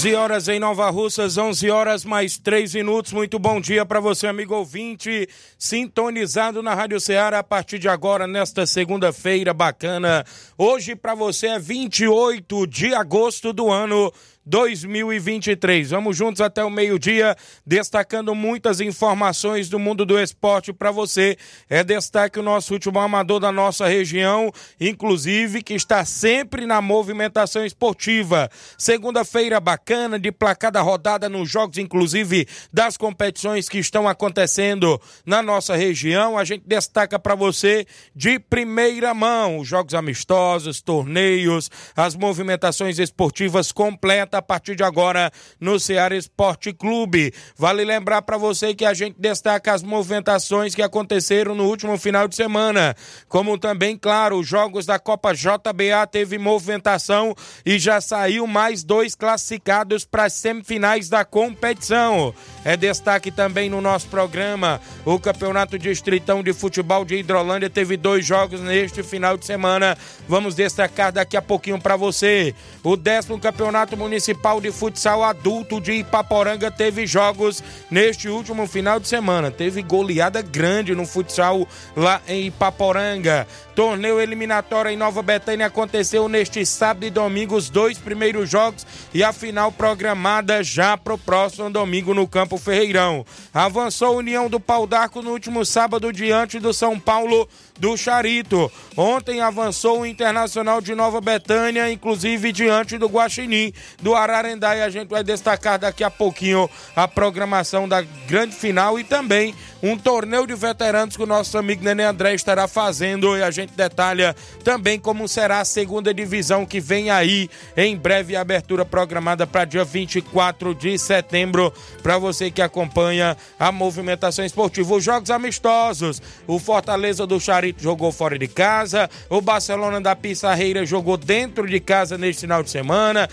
11 horas em Nova Russas, 11 horas mais 3 minutos. Muito bom dia para você, amigo ouvinte, sintonizado na Rádio Ceará a partir de agora, nesta segunda-feira bacana. Hoje para você é 28 de agosto do ano 2023. Vamos juntos até o meio-dia, destacando muitas informações do mundo do esporte para você. É destaque o nosso último amador da nossa região, inclusive que está sempre na movimentação esportiva. Segunda-feira bacana, de placada rodada nos jogos, inclusive das competições que estão acontecendo na nossa região. A gente destaca para você de primeira mão os jogos amistosos, torneios, as movimentações esportivas completas a partir de agora no Ceará Esporte Clube. Vale lembrar para você que a gente destaca as movimentações que aconteceram no último final de semana, como também, claro, os jogos da Copa JBA teve movimentação e já saiu mais dois classificados para as semifinais da competição. É destaque também no nosso programa o Campeonato Distritão de Futebol de Hidrolândia teve dois jogos neste final de semana. Vamos destacar daqui a pouquinho para você. O décimo Campeonato Municipal Municipal de Futsal Adulto de Ipaporanga teve jogos neste último final de semana. Teve goleada grande no futsal lá em Ipaporanga. Torneio eliminatório em Nova Betânia aconteceu neste sábado e domingo, os dois primeiros jogos e a final programada já para o próximo domingo no Campo Ferreirão. Avançou a União do Pau d'Arco no último sábado diante do São Paulo do Charito. Ontem avançou o Internacional de Nova Betânia, inclusive diante do Guaxinim do Ararendá. E a gente vai destacar daqui a pouquinho a programação da grande final e também um torneio de veteranos que o nosso amigo Nenê André estará fazendo e a gente detalha também como será a segunda divisão que vem aí em breve abertura programada para dia 24 de setembro para você que acompanha a movimentação esportiva. Os jogos amistosos, o Fortaleza do Charito jogou fora de casa, o Barcelona da Pissarreira jogou dentro de casa neste final de semana.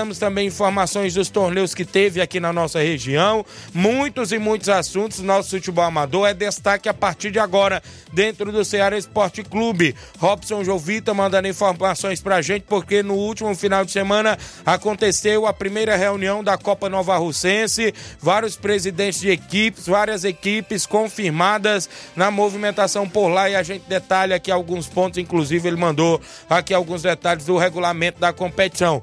Aguardamos também informações dos torneios que teve aqui na nossa região, muitos e muitos assuntos. Nosso futebol amador é destaque a partir de agora dentro do Ceará Esporte Clube. Robson Jovita mandando informações pra gente, porque no último final de semana aconteceu a primeira reunião da Copa Nova Russense, vários presidentes de equipes, várias equipes confirmadas na movimentação por lá e a gente detalha aqui alguns pontos, inclusive ele mandou aqui alguns detalhes do regulamento da competição.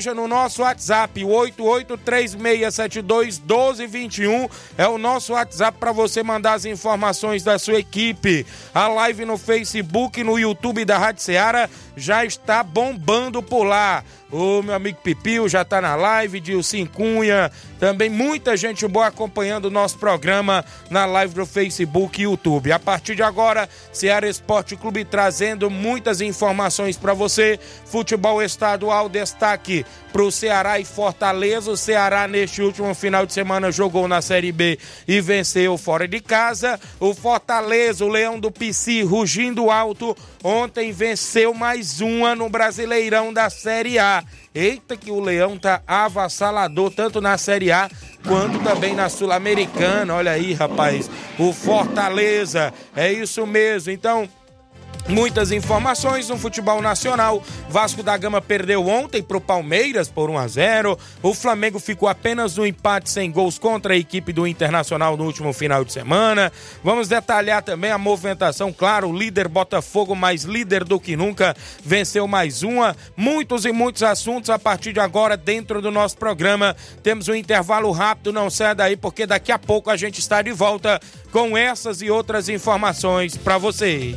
Interaja no nosso WhatsApp, 8836721221 é o nosso WhatsApp para você mandar as informações da sua equipe. A live no Facebook, no YouTube da Rádio Ceará já está bombando por lá. O meu amigo Pipio já está na live, Dilcim Cunha, também muita gente boa acompanhando o nosso programa na live do Facebook e YouTube. A partir de agora, Ceará Esporte Clube trazendo muitas informações para você. Futebol estadual, destaque para o Ceará e Fortaleza. O Ceará, neste último final de semana, jogou na Série B e venceu fora de casa. O Fortaleza, o Leão do Pici, rugindo alto, ontem venceu mais uma no Brasileirão da Série A. Eita, que o Leão tá avassalador, tanto na Série A quanto também na Sul-Americana. Olha aí, rapaz, o Fortaleza, é isso mesmo. Então, Muitas informações no futebol nacional. Vasco da Gama perdeu ontem para o Palmeiras por 1 a 0. O Flamengo ficou apenas no empate sem gols contra a equipe do Internacional no último final de semana. Vamos detalhar também a movimentação. Claro, o líder Botafogo, mais líder do que nunca, venceu mais uma. Muitos e muitos assuntos a partir de agora dentro do nosso programa. Temos um intervalo rápido, não sai daí, porque daqui a pouco a gente está de volta com essas e outras informações para você.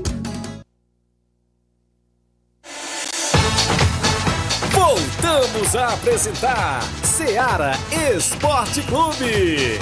Voltamos a apresentar Seara Esporte Clube.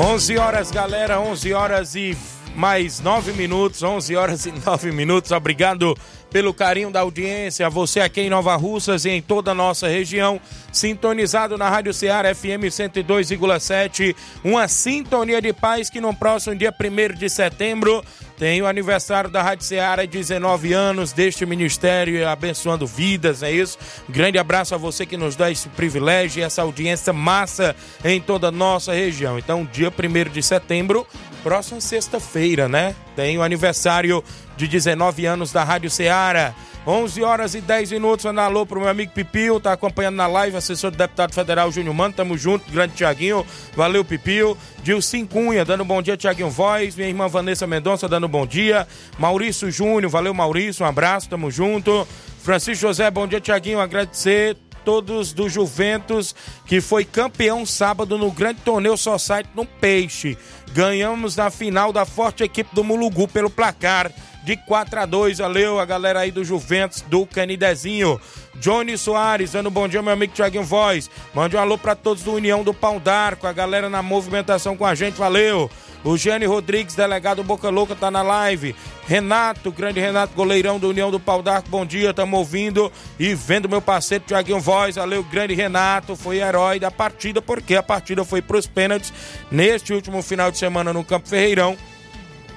11 horas, galera, 11 horas e mais 9 minutos, 11 horas e 9 minutos. Obrigado pelo carinho da audiência, você aqui em Nova Russas e em toda a nossa região, sintonizado na Rádio Ceará FM 102,7, uma sintonia de paz que no próximo dia 1 de setembro tem o aniversário da Rádio Ceará, 19 anos deste ministério, abençoando vidas, é isso? Grande abraço a você que nos dá esse privilégio e essa audiência massa em toda a nossa região. Então, dia 1 de setembro, próxima sexta-feira, né? Tem o aniversário de 19 anos da Rádio Ceará. 11 horas e 10 minutos. Manda alô pro meu amigo Pipio, tá acompanhando na live, assessor do deputado federal Júnior Mano. Tamo junto, grande Tiaguinho. Valeu, Pipio. Dilcim Cunha, dando bom dia, Tiaguinho Voz. Minha irmã Vanessa Mendonça, dando bom dia. Maurício Júnior, valeu, Maurício. Um abraço, tamo junto. Francisco José, bom dia, Tiaguinho. Agradecer todos do Juventus, que foi campeão sábado no grande torneio Society no Peixe. Ganhamos na final da forte equipe do Mulugu pelo placar de 4 a 2 Valeu a galera aí do Juventus, do Canidezinho. Johnny Soares, dando bom dia, meu amigo Tiaguinho Voz. Mande um alô para todos do União do Pau d'Arco, a galera na movimentação com a gente, valeu. O Gianni Rodrigues, delegado Boca Louca, tá na live. Renato, grande Renato, goleirão da União do Pau d'Arco, bom dia, tamo ouvindo e vendo meu parceiro Tiaguinho Voz, valeu, grande Renato, foi herói da partida, porque a partida foi pros pênaltis neste último final de semana no Campo Ferreirão.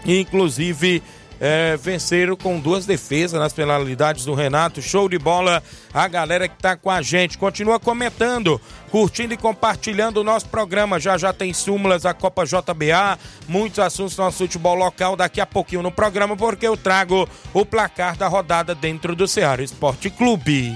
Inclusive, é, venceram com duas defesas nas penalidades do Renato. Show de bola a galera que tá com a gente. Continua comentando, curtindo e compartilhando o nosso programa. Já já tem súmulas da Copa JBA, muitos assuntos do nosso futebol local daqui a pouquinho no programa, porque eu trago o placar da rodada dentro do Ceará Esporte Clube.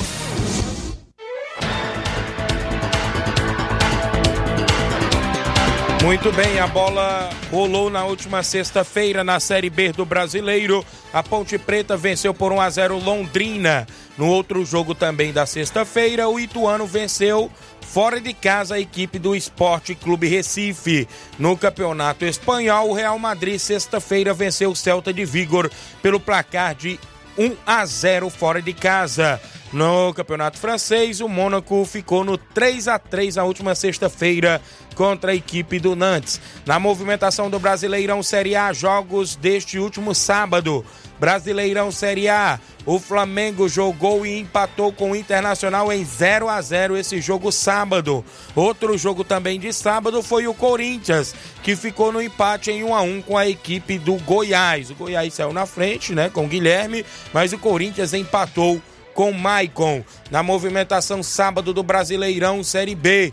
Muito bem, a bola rolou na última sexta-feira na Série B do Brasileiro. A Ponte Preta venceu por 1 a 0 Londrina. No outro jogo também da sexta-feira, o Ituano venceu fora de casa a equipe do Esporte Clube Recife. No Campeonato Espanhol, o Real Madrid sexta-feira venceu o Celta de Vigor pelo placar de 1 a 0 fora de casa. No Campeonato Francês, o Mônaco ficou no 3 a 3 na última sexta-feira contra a equipe do Nantes. Na movimentação do Brasileirão Série A, jogos deste último sábado. Brasileirão Série A, o Flamengo jogou e empatou com o Internacional em 0 a 0 esse jogo sábado. Outro jogo também de sábado foi o Corinthians, que ficou no empate em 1 a 1 com a equipe do Goiás. O Goiás saiu na frente, né, com o Guilherme, mas o Corinthians empatou com Maicon. Na movimentação sábado do Brasileirão Série B.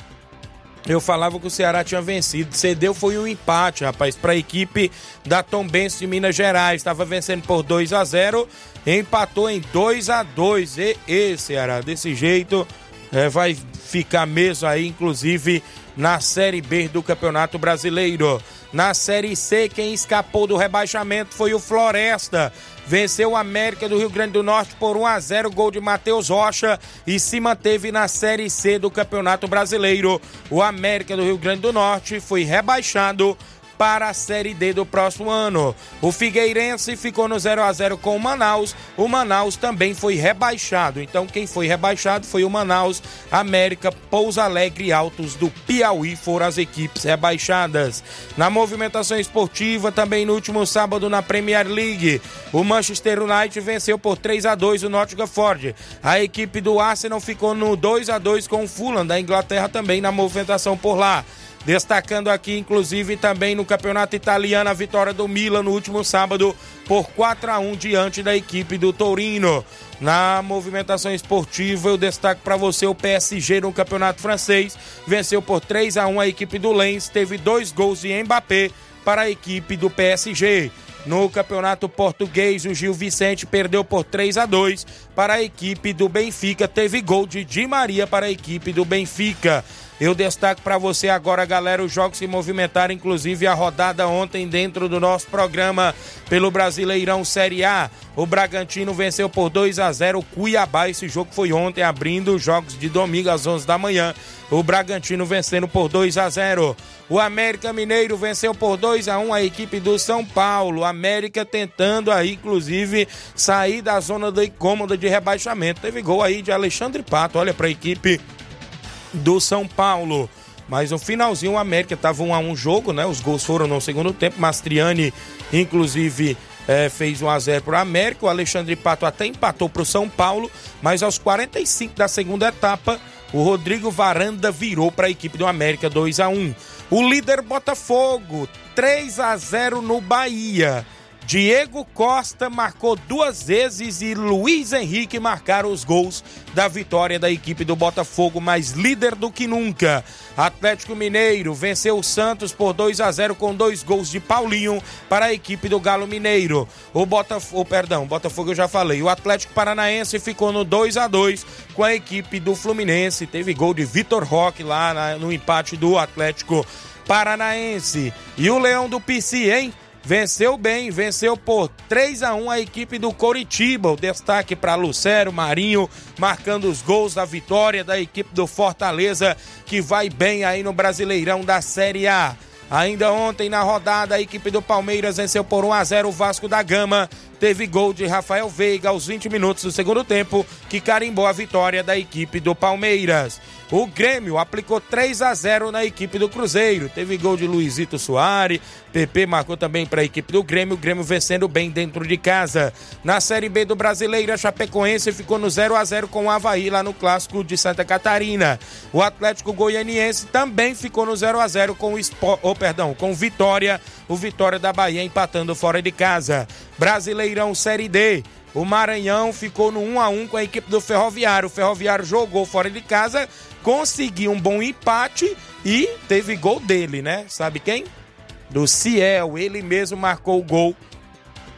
Eu falava que o Ceará tinha vencido. Cedeu foi um empate, rapaz, para a equipe da Tombense de Minas Gerais. Estava vencendo por 2 a 0 empatou em 2 a 2 E, e Ceará, desse jeito, é, vai ficar mesmo aí, inclusive, na Série B do Campeonato Brasileiro. Na Série C, quem escapou do rebaixamento foi o Floresta. Venceu o América do Rio Grande do Norte por 1 a 0, gol de Matheus Rocha e se manteve na Série C do Campeonato Brasileiro. O América do Rio Grande do Norte foi rebaixado para a Série D do próximo ano. O Figueirense ficou no 0 a 0 com o Manaus. O Manaus também foi rebaixado. Então quem foi rebaixado foi o Manaus, América, Pouso Alegre e Altos do Piauí foram as equipes rebaixadas. Na movimentação esportiva, também no último sábado na Premier League, o Manchester United venceu por 3 a 2 o Nottingham Ford. A equipe do Arsenal ficou no 2 a 2 com o Fulham da Inglaterra também na movimentação por lá. Destacando aqui, inclusive, também no Campeonato Italiano, a vitória do Milan no último sábado por 4 a 1 diante da equipe do Torino. Na movimentação esportiva, eu destaco para você o PSG no Campeonato Francês. Venceu por 3 a 1 a equipe do Lens, teve dois gols de Mbappé para a equipe do PSG. No Campeonato Português, o Gil Vicente perdeu por 3 a 2 para a equipe do Benfica. Teve gol de Di Maria para a equipe do Benfica. Eu destaco para você agora, galera, os jogos que movimentaram, inclusive a rodada ontem dentro do nosso programa pelo Brasileirão Série A. O Bragantino venceu por 2 a 0 o Cuiabá. Esse jogo foi ontem, abrindo os jogos de domingo às 11 da manhã. O Bragantino vencendo por 2 a 0. O América Mineiro venceu por 2 a 1 a equipe do São Paulo. América tentando aí, inclusive, sair da zona da incômoda de rebaixamento. Teve gol aí de Alexandre Pato. Olha para a equipe do São Paulo. Mas no finalzinho o América estava um a um jogo, né? Os gols foram no segundo tempo. Mastriani, inclusive, é, fez 1 a 0 para o América. O Alexandre Pato até empatou para o São Paulo, mas aos 45 da segunda etapa, o Rodrigo Varanda virou para a equipe do América 2 a 1. O líder Botafogo 3 a 0 no Bahia. Diego Costa marcou duas vezes e Luiz Henrique marcaram os gols da vitória da equipe do Botafogo, mais líder do que nunca. Atlético Mineiro venceu o Santos por 2 a 0 com dois gols de Paulinho para a equipe do Galo Mineiro. O Botafogo, perdão, Botafogo eu já falei. O Atlético Paranaense ficou no 2 a 2 com a equipe do Fluminense. Teve gol de Vitor Roque lá no empate do Atlético Paranaense. E o Leão do PC, hein? Venceu bem, venceu por 3 a 1 a equipe do Coritiba. O destaque para Lucero Marinho marcando os gols da vitória da equipe do Fortaleza, que vai bem aí no Brasileirão da Série A. Ainda ontem na rodada, a equipe do Palmeiras venceu por 1 a 0 o Vasco da Gama. Teve gol de Rafael Veiga aos 20 minutos do segundo tempo, que carimbou a vitória da equipe do Palmeiras. O Grêmio aplicou 3 a 0 na equipe do Cruzeiro. Teve gol de Luizito Soares. PP marcou também para a equipe do Grêmio. O Grêmio vencendo bem dentro de casa. Na Série B do Brasileiro, a Chapecoense ficou no 0 a 0 com o Havaí lá no Clássico de Santa Catarina. O Atlético Goianiense também ficou no 0 a 0 com o oh, perdão, com Vitória. O Vitória da Bahia empatando fora de casa. Brasileirão Série D. O Maranhão ficou no 1 a 1 com a equipe do Ferroviário. O Ferroviário jogou fora de casa, conseguiu um bom empate e teve gol dele, né? Sabe quem? Do Ciel. Ele mesmo marcou o gol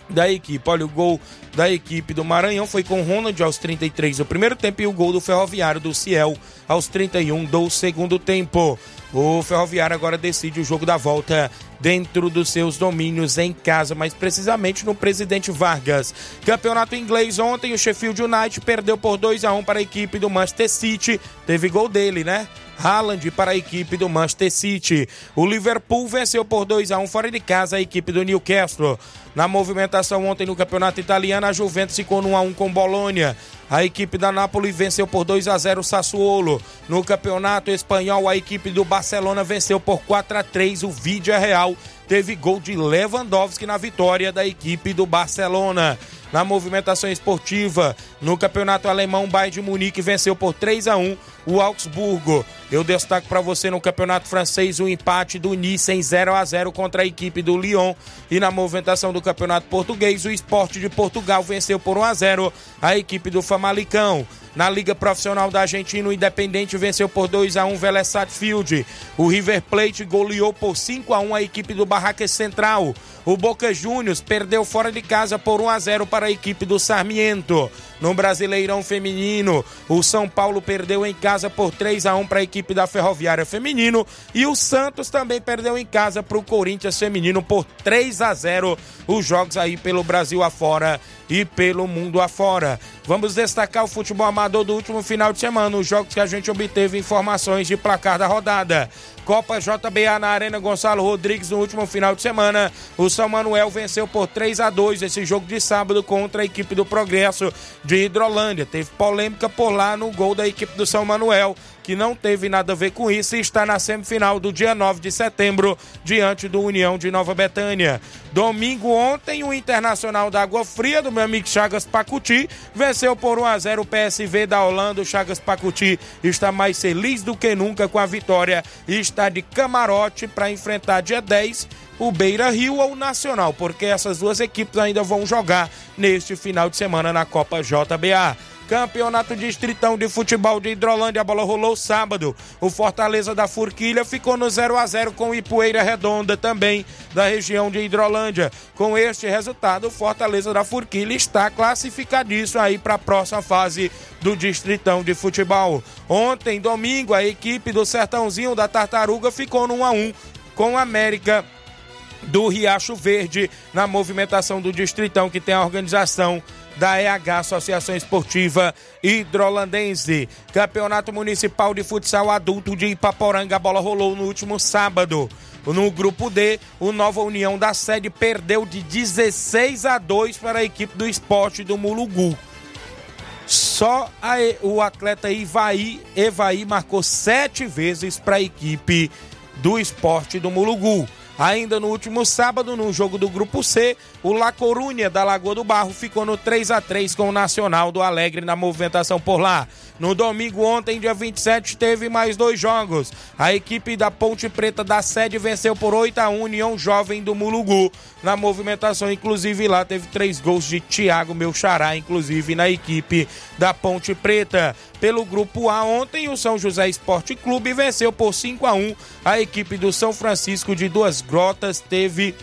da equipe. Olha, o gol da equipe do Maranhão foi com Ronald aos 33 do primeiro tempo e o gol do Ferroviário do Ciel aos 31 do segundo tempo. O Ferroviário agora decide o jogo da volta dentro dos seus domínios em casa, mais precisamente no Presidente Vargas. Campeonato inglês ontem o Sheffield United perdeu por 2 a 1 para a equipe do Manchester City. Teve gol dele, né? Haaland para a equipe do Manchester City. O Liverpool venceu por 2 a 1 fora de casa a equipe do Newcastle. Na movimentação ontem no Campeonato Italiano, a Juventus ficou no 1 a 1 com Bolonha. A equipe da Napoli venceu por 2 a 0 o Sassuolo. No Campeonato Espanhol, a equipe do Barcelona venceu por 4 a 3 o Vídea Real. Teve gol de Lewandowski na vitória da equipe do Barcelona na movimentação esportiva. No campeonato alemão, o Bayern de Munique venceu por 3 a 1 o Augsburgo. Eu destaco para você no campeonato francês o empate do Nice em 0 a 0 contra a equipe do Lyon. E na movimentação do campeonato português, o Esporte de Portugal venceu por 1 a 0 a equipe do Famalicão. Na Liga Profissional da Argentina, o Independente venceu por 2 a 1 Vélez Sarsfield. O River Plate goleou por 5 a 1 a equipe do Barracas Central. O Boca Juniors perdeu fora de casa por 1 a 0 para a equipe do Sarmiento. No Brasileirão Feminino, o São Paulo perdeu em casa por 3 a 1 para a equipe da Ferroviária Feminino e o Santos também perdeu em casa para o Corinthians Feminino por 3 a 0. Os jogos aí pelo Brasil afora e pelo mundo afora. Vamos destacar o futebol amador do último final de semana, os jogos que a gente obteve informações de placar da rodada. Copa JBA na Arena Gonçalo Rodrigues no último final de semana. O São Manuel venceu por 3 a 2 esse jogo de sábado contra a equipe do Progresso de Hidrolândia. Teve polêmica por lá no gol da equipe do São Manuel que não teve nada a ver com isso e está na semifinal do dia 9 de setembro, diante do União de Nova Betânia. Domingo ontem, o Internacional da Água Fria, do meu amigo Chagas Pacuti, venceu por 1 a 0 o PSV da Holanda. O Chagas Pacuti está mais feliz do que nunca com a vitória e está de camarote para enfrentar dia 10 o Beira Rio ou o Nacional, porque essas duas equipes ainda vão jogar neste final de semana na Copa JBA. Campeonato Distritão de Futebol de Hidrolândia, a bola rolou sábado. O Fortaleza da Forquilha ficou no 0 a 0 com Ipueira Redonda, também da região de Hidrolândia. Com este resultado, o Fortaleza da Forquilha está classificadíssimo aí para a próxima fase do Distritão de Futebol. Ontem, domingo, a equipe do Sertãozinho da Tartaruga ficou no 1 a 1 com o América do Riacho Verde na movimentação do Distritão, que tem a organização da EH Associação Esportiva Hidrolandense. Campeonato Municipal de Futsal Adulto de Ipaporanga. A bola rolou no último sábado. No grupo D, o Nova União da Sede perdeu de 16 a 2 para a equipe do esporte do Mulugu. Só a, o atleta Ivaí, Evaí marcou sete vezes para a equipe do esporte do Mulugu. Ainda no último sábado, no jogo do Grupo C, o La Corunha da Lagoa do Barro ficou no 3 a 3 com o Nacional do Alegre na movimentação por lá. No domingo, ontem, dia 27, teve mais dois jogos. A equipe da Ponte Preta da sede venceu por 8 a 1 União Jovem do Mulugu. Na movimentação, inclusive, lá teve três gols de Thiago, meu xará, inclusive, na equipe da Ponte Preta. Pelo grupo A, ontem, o São José Esporte Clube venceu por 5 a 1 A equipe do São Francisco de Duas Grotas teve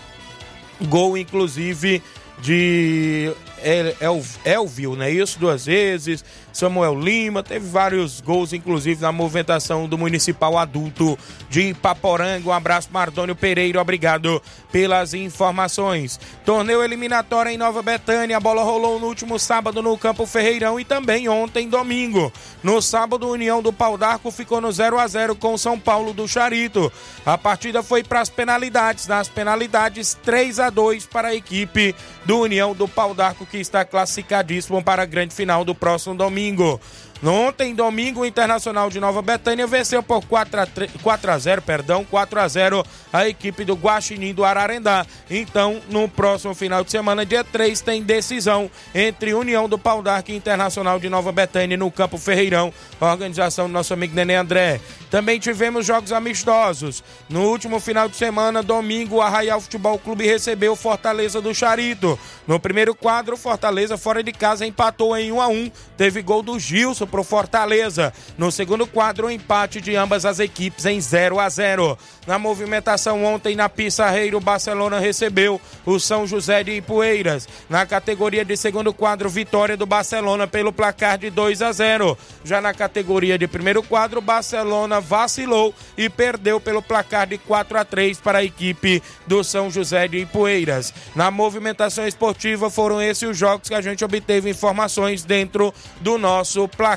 gol, inclusive, de El, Elvio, né? Isso duas vezes. Samuel Lima, teve vários gols, inclusive, na movimentação do Municipal Adulto de Ipaporanga. Um abraço, Mardônio Pereira, obrigado pelas informações. Torneio eliminatório em Nova Betânia, a bola rolou no último sábado no Campo Ferreirão e também ontem, domingo. No sábado, União do Pau d'Arco ficou no 0 a 0 com São Paulo do Charito. A partida foi para as penalidades. Nas penalidades, 3 a 2 para a equipe do União do Pau d'Arco, que está classificadíssimo para a grande final do próximo domingo domingo. Ontem, domingo, o Internacional de Nova Betânia venceu por 4 a, 3, 4 a 0, perdão, 4 a 0 a equipe do Guaxinim do Ararendá. Então, no próximo final de semana, dia 3, tem decisão entre União do Pau d'Arco e Internacional de Nova Betânia no Campo Ferreirão, organização do nosso amigo Nenê André. Também tivemos jogos amistosos. No último final de semana, domingo, o Arraial Futebol Clube recebeu Fortaleza do Charito. No primeiro quadro, Fortaleza fora de casa empatou em 1 a 1. Teve gol do Gilson ponto para o Fortaleza. No segundo quadro, o empate de ambas as equipes em 0 a 0 Na movimentação ontem na Pissarreira, o Barcelona recebeu o São José de Ipueiras. Na categoria de segundo quadro, vitória do Barcelona pelo placar de 2 a 0 Já na categoria de primeiro quadro, o Barcelona vacilou e perdeu pelo placar de 4 a 3 para a equipe do São José de Ipueiras. Na movimentação esportiva, foram esses os jogos que a gente obteve informações dentro do nosso placar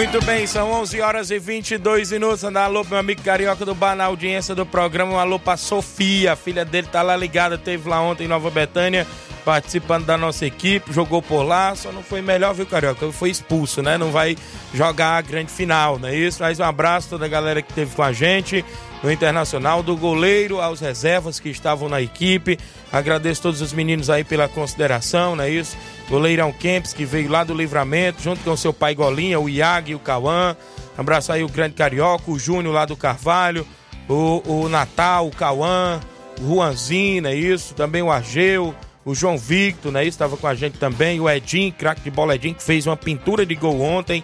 Muito bem, são 11 horas e 22 minutos. Andar alô meu amigo carioca do bar na audiência do programa. Um alô pra Sofia, a filha dele tá lá ligada, teve lá ontem em Nova Betânia, participando da nossa equipe, jogou por lá, só não foi melhor, viu, carioca? Foi expulso, né? Não vai jogar a grande final, não é isso? Mais um abraço a toda a galera que esteve com a gente no Internacional, do goleiro aos reservas que estavam na equipe. Agradeço todos os meninos aí pela consideração, não é isso? Goleirão Kempis, que veio lá do livramento, junto com seu pai Golinha, o Iag e o Cauã. Abraço aí o grande carioca, o Júnior lá do Carvalho, o, o Natal, o Cauã, o Juanzinho, é isso? Também o Argeu, o João Victor, né? Estava com a gente também, o Edinho, craque de bola Edinho, que fez uma pintura de gol ontem.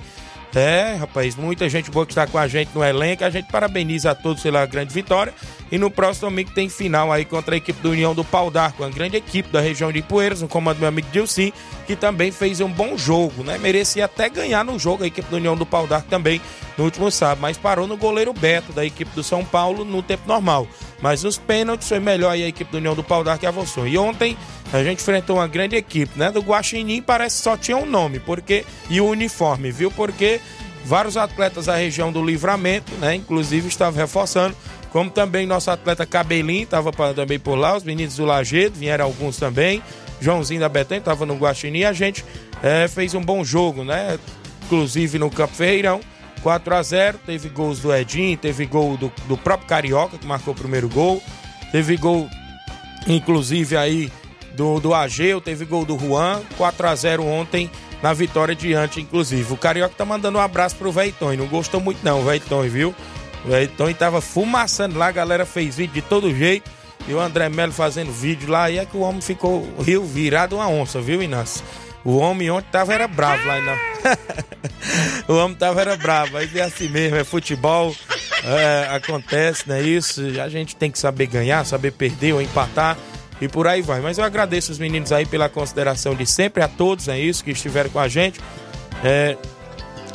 É, rapaz, muita gente boa que está com a gente no elenco. A gente parabeniza a todos pela grande vitória. E no próximo domingo tem final aí contra a equipe do União do Pau d'Arco, uma grande equipe da região de Poeiras, no comando do meu amigo Dilcim, que também fez um bom jogo, né? Merecia até ganhar no jogo a equipe do União do Pau d'Arco também no último sábado, mas parou no goleiro Beto da equipe do São Paulo no tempo normal. Mas nos pênaltis foi melhor aí a equipe do União do Pau d'Arco avançou. E ontem a gente enfrentou uma grande equipe, né? Do Guaxinim parece que só tinha um nome, porque e o uniforme, viu? Porque vários atletas da região do Livramento, né? Inclusive estava reforçando, como também nosso atleta Cabelinho estava também por lá, os meninos do Lagedo, vieram alguns também, Joãozinho da Betânia estava no Guaxinim, a gente é, fez um bom jogo, né? Inclusive no Campo Ferreirão, 4 a 0 teve gols do Edinho, teve gol do, do próprio Carioca, que marcou o primeiro gol, teve gol, inclusive aí, do, do Ageu, teve gol do Juan, 4 a 0 ontem na vitória diante, inclusive. O Carioca tá mandando um abraço pro Veiton, não gostou muito não, Veiton, viu? O Veiton tava fumaçando lá, a galera fez vídeo de todo jeito. E o André Melo fazendo vídeo lá, e é que o homem ficou rio virado uma onça, viu, Inácio? O homem ontem tava era bravo lá, não. o homem tava era bravo, aí é assim mesmo, é futebol, é, acontece, não é isso? A gente tem que saber ganhar, saber perder ou empatar e por aí vai. Mas eu agradeço os meninos aí pela consideração de sempre, a todos, é isso, que estiveram com a gente. É,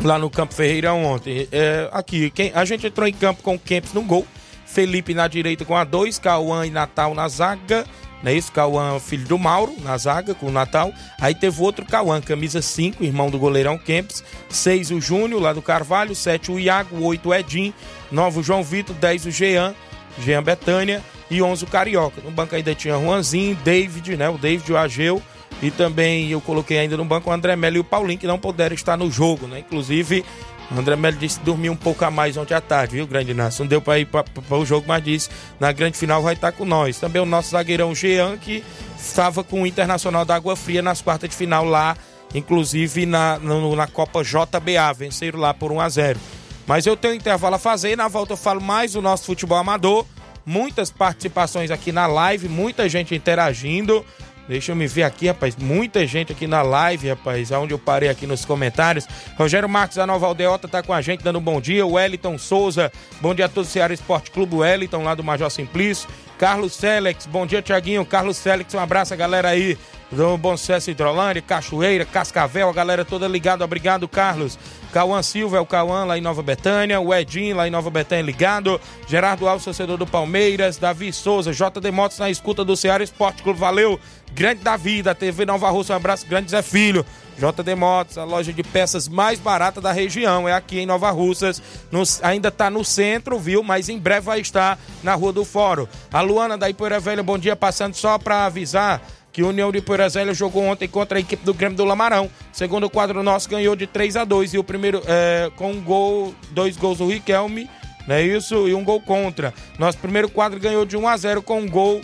lá no Campo Ferreirão ontem. É, aqui, quem, a gente entrou em campo com o Kempis no gol. Felipe na direita com a 2, Cauã e Natal na zaga. Não é isso? Cauã, filho do Mauro, na zaga com o Natal. Aí teve outro Cauã, camisa 5, irmão do goleirão Kempis. 6 o Júnior, lá do Carvalho. 7 o Iago. 8 o Edinho. 9 o João Vitor. 10 o Jean. Jean Betânia e 11 o Carioca. No banco ainda tinha Juanzinho, David, né? O David, o Ageu. E também eu coloquei ainda no banco o André Melo e o Paulinho, que não puderam estar no jogo, né? Inclusive, o André Melo disse que dormiu um pouco a mais ontem à tarde, viu, Grande Inácio? Não deu para ir para o jogo, mas disse na grande final vai estar com nós. Também o nosso zagueirão Jean, que estava com o Internacional da Água Fria nas quartas de final lá, inclusive na, no, na Copa JBA. Venceram lá por 1 a 0 Mas eu tenho um intervalo a fazer, na volta eu falo mais do nosso futebol amador muitas participações aqui na live, muita gente interagindo. Deixa eu me ver aqui, rapaz. Muita gente aqui na live, rapaz. Aonde eu parei aqui nos comentários. Rogério Marques da Nova Aldeota tá com a gente, dando um bom dia. O Wellington Souza, bom dia a todos. Ceará Esporte Clube Wellington, lá do Major Simplício. Carlos Félix, bom dia, Tiaguinho. Carlos Félix, um abraço, galera aí. Do Bom Sucesso Hidrolândia, Cachoeira, Cascavel, a galera toda ligada. Obrigado, Carlos. Cauã Silva é o Cauã lá em Nova Betânia, o Edinho lá em Nova Betânia ligado, Gerardo Alves, torcedor do Palmeiras, Davi Souza, JD Motos na escuta do Ceará Esporte Clube, valeu, grande Davi, da TV Nova Rússia, um abraço, grande Zé Filho, JD Motos, a loja de peças mais barata da região, é aqui em Nova Russas, ainda está no centro, viu, mas em breve vai estar na Rua do Fórum. A Luana da Ipoeira Velha, bom dia, passando só para avisar que o União de Poeirazélia jogou ontem contra a equipe do Grêmio do Lamarão. Segundo quadro nosso ganhou de 3 a 2 e o primeiro é, com um gol, dois gols do Riquelme, não é isso? E um gol contra. Nosso primeiro quadro ganhou de 1 a 0 com um gol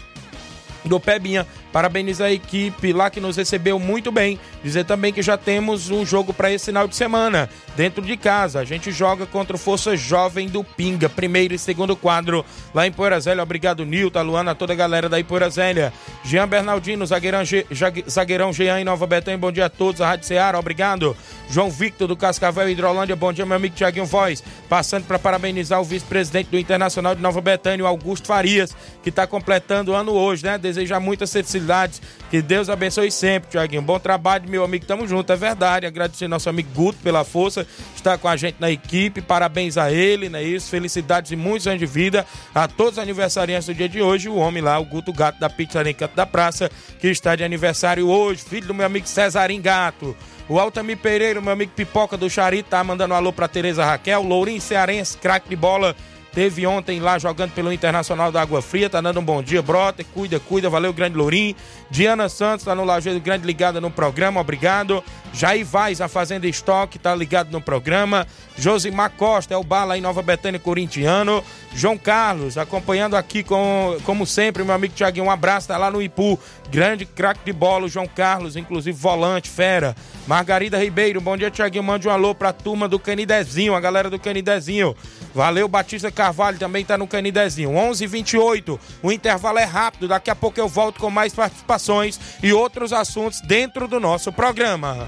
do Pebinha. Parabenizar a equipe lá que nos recebeu muito bem. Dizer também que já temos um jogo para esse final de semana, dentro de casa. A gente joga contra o Força Jovem do Pinga, primeiro e segundo quadro lá em Poeira Zélia. Obrigado, Nilton, Luana, toda a galera da Poeira Zélia. Jean Bernardino, zagueirão, Ge, zagueirão Jean em Nova Betânia. Bom dia a todos, a Rádio Ceará, obrigado. João Victor do Cascavel Hidrolândia, bom dia, meu amigo Tiaguinho Voz. Passando para parabenizar o vice-presidente do Internacional de Nova Betânia, Augusto Farias, que está completando o ano hoje, né? Deseja muitas felicidades. Que Deus abençoe sempre, Tiaguinho. Bom trabalho, meu amigo. Tamo junto, é verdade. Agradecer nosso amigo Guto pela força, está com a gente na equipe. Parabéns a ele, né? Isso. Felicidades e muitos anos de vida a todos os aniversariantes do dia de hoje. O homem lá, o Guto Gato da Pizzaria Canto da Praça, que está de aniversário hoje. Filho do meu amigo Cesarim Gato. O Altamir Pereira, meu amigo Pipoca do Charito, tá mandando um alô pra Tereza Raquel. Lourinho Cearense, craque de bola. Teve ontem lá jogando pelo Internacional da Água Fria, tá dando um bom dia, brota, cuida, cuida, valeu, grande Lourinho. Diana Santos tá no Lajeiro Grande ligada no programa, obrigado. Jair Vaz, a Fazenda Estoque, tá ligado no programa. Josimar Costa, é o bar lá em Nova Betânia, corintiano. João Carlos, acompanhando aqui com, como sempre, meu amigo Tiaguinho, um abraço, tá lá no Ipu. Grande craque de bola, João Carlos, inclusive volante, fera. Margarida Ribeiro, bom dia, Tiaguinho, mande um alô pra turma do Canidezinho, a galera do Canidezinho. Valeu, Batista Carvalho também tá no Canidezinho. 11 h 28 o intervalo é rápido, daqui a pouco eu volto com mais participações e outros assuntos dentro do nosso programa.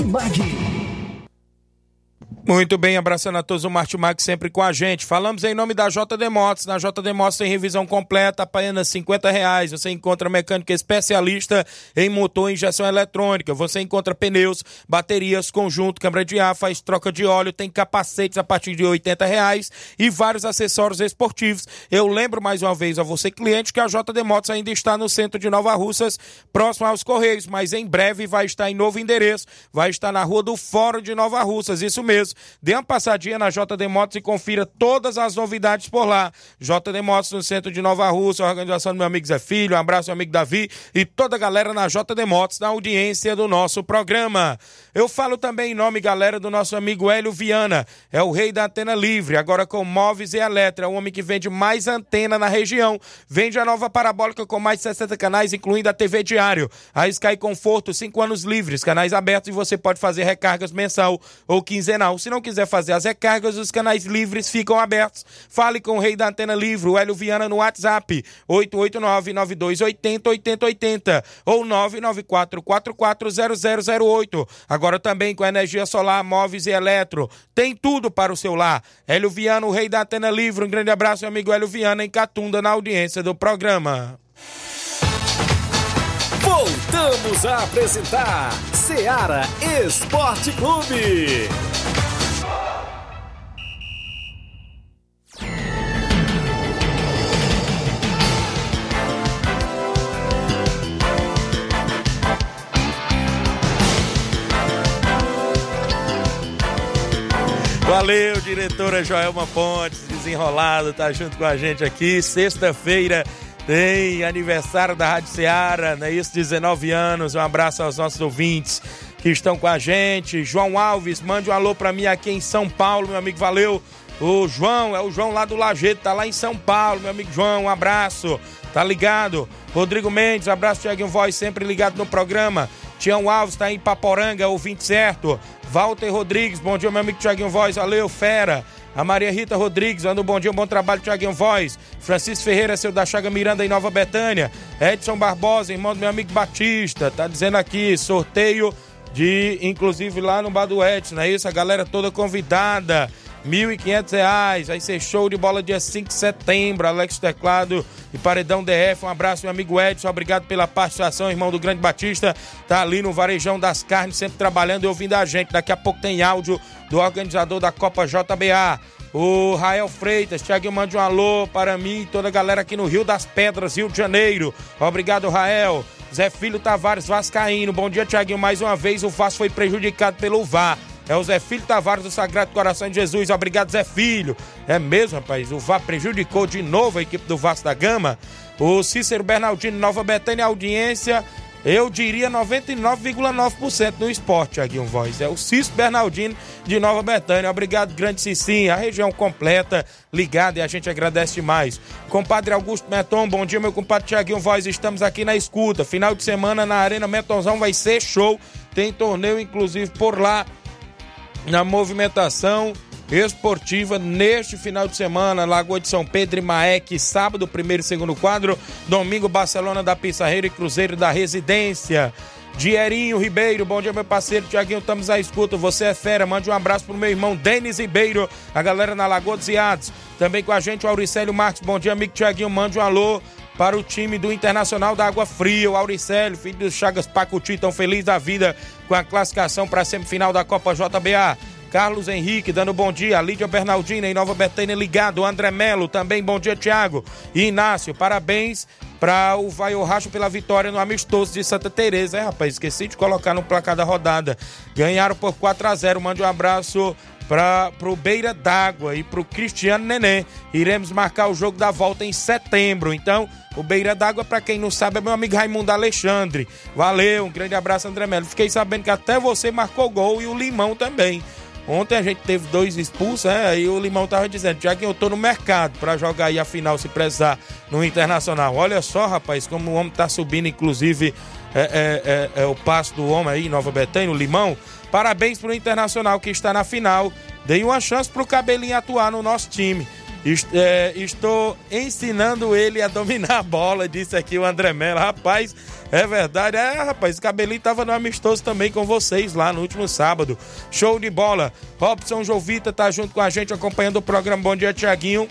Martimag. Muito bem, abraçando a todos o Martimag sempre com a gente. Falamos em nome da JD Motos. Na JD Motos tem revisão completa, apenas 50 reais. Você encontra mecânica especialista em motor e injeção eletrônica. Você encontra pneus, baterias, conjunto, câmara de ar, faz troca de óleo, tem capacetes a partir de 80 reais e vários acessórios esportivos. Eu lembro mais uma vez a você, cliente, que a JD Motos ainda está no centro de Nova Russas, próximo aos Correios, mas em breve vai estar em novo endereço. Vai estar na rua do Fórum de Nova Russas, isso mesmo. Dê uma passadinha na JD Motos e confira todas as novidades por lá. JD Motos no centro de Nova Rússia, organização do meu amigo Zé Filho, um abraço meu amigo Davi e toda a galera na JD Motos, na audiência do nosso programa. Eu falo também em nome, galera, do nosso amigo Hélio Viana, é o rei da antena livre, agora com móveis e eletro, é o homem que vende mais antena na região. Vende a nova parabólica com mais de 60 canais, incluindo a TV Diário. A Sky Conforto, 5 anos livres, canais abertos e você pode fazer recargas mensal ou quinzenal. Se não quiser fazer as recargas, os canais livres ficam abertos. Fale com o rei da antena livre, o Hélio Viana, no WhatsApp, 889-9280-8080 ou 994-440008. Agora também com energia solar, móveis e eletro. Tem tudo para o seu lar. Hélio Viana, o rei da antena livre. Um grande abraço, meu amigo Hélio Viana, em Catunda, na audiência do programa. Voltamos a apresentar Seara Esporte Clube. Valeu, diretora Joelma Pontes, desenrolado, tá junto com a gente aqui. Sexta-feira tem aniversário da Rádio Ceará, não é isso? 19 anos. Um abraço aos nossos ouvintes que estão com a gente. João Alves, mande um alô pra mim aqui em São Paulo, meu amigo, valeu. O João, é o João lá do Lajeito, tá lá em São Paulo, meu amigo João, um abraço, tá ligado? Rodrigo Mendes, abraço, Tiaguinho Voz, sempre ligado no programa. Tião Alves tá em Paporanga, ouvinte certo. Walter Rodrigues, bom dia, meu amigo Tiaguinho Voz, valeu, fera. A Maria Rita Rodrigues, dando um bom dia, um bom trabalho, Tiaguinho Voz. Francisco Ferreira, seu da Chaga Miranda, em Nova Betânia. Edson Barbosa, irmão do meu amigo Batista, tá dizendo aqui, sorteio de, inclusive lá no Bar do Edson, é isso? A galera toda convidada. R$ 1.500. Vai ser show de bola dia 5 de setembro. Alex Teclado e Paredão DF. Um abraço, meu amigo Edson. Obrigado pela participação, irmão do Grande Batista. Tá ali no Varejão das Carnes, sempre trabalhando e ouvindo a gente. Daqui a pouco tem áudio do organizador da Copa JBA. O Rael Freitas, Thiaguinho, mande um alô para mim e toda a galera aqui no Rio das Pedras, Rio de Janeiro. Obrigado, Rael. Zé Filho Tavares Vascaíno. Bom dia, Thiaguinho. Mais uma vez o Vasco foi prejudicado pelo VAR. É o Zé Filho Tavares do Sagrado Coração de Jesus. Obrigado, Zé Filho. É mesmo, rapaz. O VAR prejudicou de novo a equipe do Vasco da Gama. O Cícero Bernardino, Nova Betânia, audiência. Eu diria 99,9% no esporte, Tiaguinho Voz. É o Cícero Bernardino de Nova Betânia. Obrigado, grande Cicinha. A região completa, ligada e a gente agradece demais. Compadre Augusto Meton, bom dia, meu compadre Tiaguinho Voz. Estamos aqui na escuta. Final de semana na Arena Metonzão vai ser show. Tem torneio, inclusive, por lá na movimentação esportiva neste final de semana, Lagoa de São Pedro e Maek, sábado, primeiro e segundo quadro, domingo, Barcelona da Pissarreira e Cruzeiro da Residência. Dierinho Ribeiro, bom dia, meu parceiro Tiaguinho, estamos à escuta. Você é fera, mande um abraço pro meu irmão Denis Ribeiro, a galera na Lagoa dos Iados. Também com a gente o Auricélio Marques, bom dia, amigo Tiaguinho, mande um alô para o time do Internacional da Água Fria, o Auricélio, filho dos Chagas Pacuti, tão feliz da vida com a classificação para a semifinal da Copa JBA. Carlos Henrique dando bom dia, Lídia Bernardina em Nova Betânia ligado, André Melo também, bom dia Tiago e Inácio, parabéns para o Vai Racho pela vitória no amistoso de Santa Teresa, é rapaz, esqueci de colocar no placar da rodada, ganharam por 4 a 0 mande um abraço para o Beira d'Água e para o Cristiano Nenê. Iremos marcar o jogo da volta em setembro. Então, o Beira d'Água, para quem não sabe, é meu amigo Raimundo Alexandre. Valeu, um grande abraço, André Melo. Fiquei sabendo que até você marcou gol e o Limão também. Ontem a gente teve dois expulsos, né? Aí o Limão tava dizendo, já que eu tô no mercado para jogar aí a final se precisar no Internacional. Olha só, rapaz, como o homem tá subindo, inclusive, é, é, é, é o passo do homem aí, Nova Betânia, o Limão. Parabéns pro Internacional que está na final. Dei uma chance pro Cabelinho atuar no nosso time. É, estou ensinando ele a dominar a bola, disse aqui o André Mello. Rapaz, é verdade. É, rapaz, o cabelinho tava no amistoso também com vocês lá no último sábado. Show de bola. Robson Jovita tá junto com a gente acompanhando o programa Bom Dia Tiaguinho.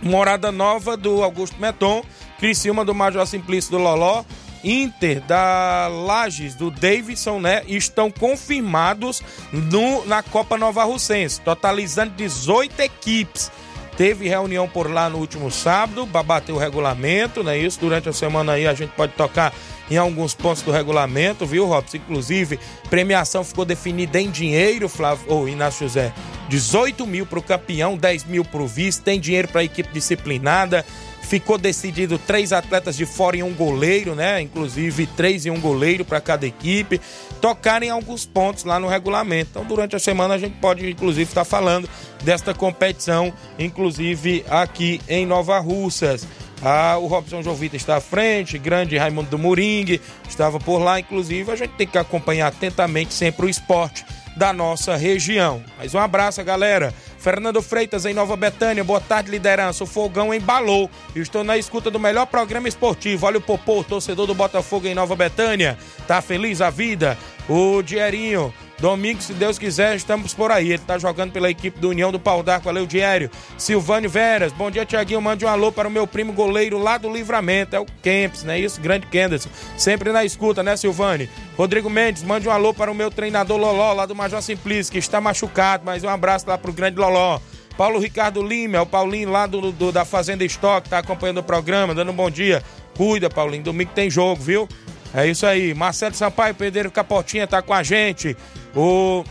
Morada Nova do Augusto Meton. Criciúma do Major Simplício do Loló. Inter da Lages do Davidson, né? Estão confirmados no, na Copa Nova Russense, totalizando 18 equipes. Teve reunião por lá no último sábado para bater o regulamento, né? Isso durante a semana aí a gente pode tocar em alguns pontos do regulamento, viu, Robson? Inclusive, premiação ficou definida em dinheiro, Flávio, ou Inácio José. 18 mil para o campeão, 10 mil para o vice, tem dinheiro para a equipe disciplinada. Ficou decidido três atletas de fora e um goleiro, né? Inclusive três e um goleiro para cada equipe. Tocarem alguns pontos lá no regulamento. Então, durante a semana, a gente pode, inclusive, estar tá falando desta competição, inclusive aqui em Nova Russas. Ah, o Robson Jovita está à frente, grande Raimundo do Moringue estava por lá, inclusive. A gente tem que acompanhar atentamente sempre o esporte da nossa região. Mais um abraço, galera. Fernando Freitas em Nova Betânia, boa tarde, liderança. O fogão embalou. Estou na escuta do melhor programa esportivo. Olha o Popô, torcedor do Botafogo em Nova Betânia. Tá feliz a vida? O Dierinho Domingo, se Deus quiser, estamos por aí. Ele está jogando pela equipe do União do Pau d'Arco. Valeu, Diário. Silvânio Veras. Bom dia, Tiaguinho. Mande um alô para o meu primo goleiro lá do Livramento. É o Kempis, né? Isso, grande Kenderson. Sempre na escuta, né, Silvânio? Rodrigo Mendes, mande um alô para o meu treinador Loló, lá do Major Simplício, que está machucado. Mas um abraço lá para o grande Loló. Paulo Ricardo Lima, é o Paulinho lá do, do da Fazenda Estoque, tá acompanhando o programa, dando um bom dia. Cuida, Paulinho. Domingo tem jogo, viu? É isso aí. Marcelo Sampaio, Pedreiro Capotinha tá com a gente. O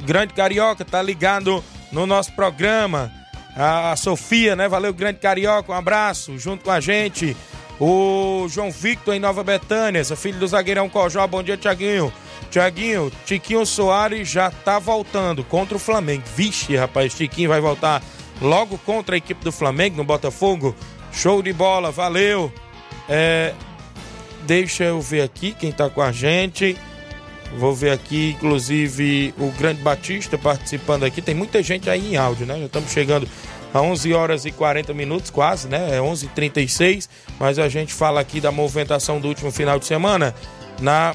Grande Carioca, tá ligado no nosso programa. A Sofia, né? Valeu, Grande Carioca, um abraço, junto com a gente. O João Victor em Nova Betânia, filho do zagueirão Cojó. Bom dia, Tiaguinho. Tiaguinho, Tiquinho Soares já tá voltando contra o Flamengo. Vixe, rapaz, Tiquinho vai voltar logo contra a equipe do Flamengo no Botafogo. Show de bola, valeu. É, deixa eu ver aqui quem tá com a gente. Vou ver aqui, inclusive, o Grande Batista participando aqui. Tem muita gente aí em áudio, né? Já estamos chegando a 11 horas e 40 minutos, quase, né? É 11h36. Mas a gente fala aqui da movimentação do último final de semana na,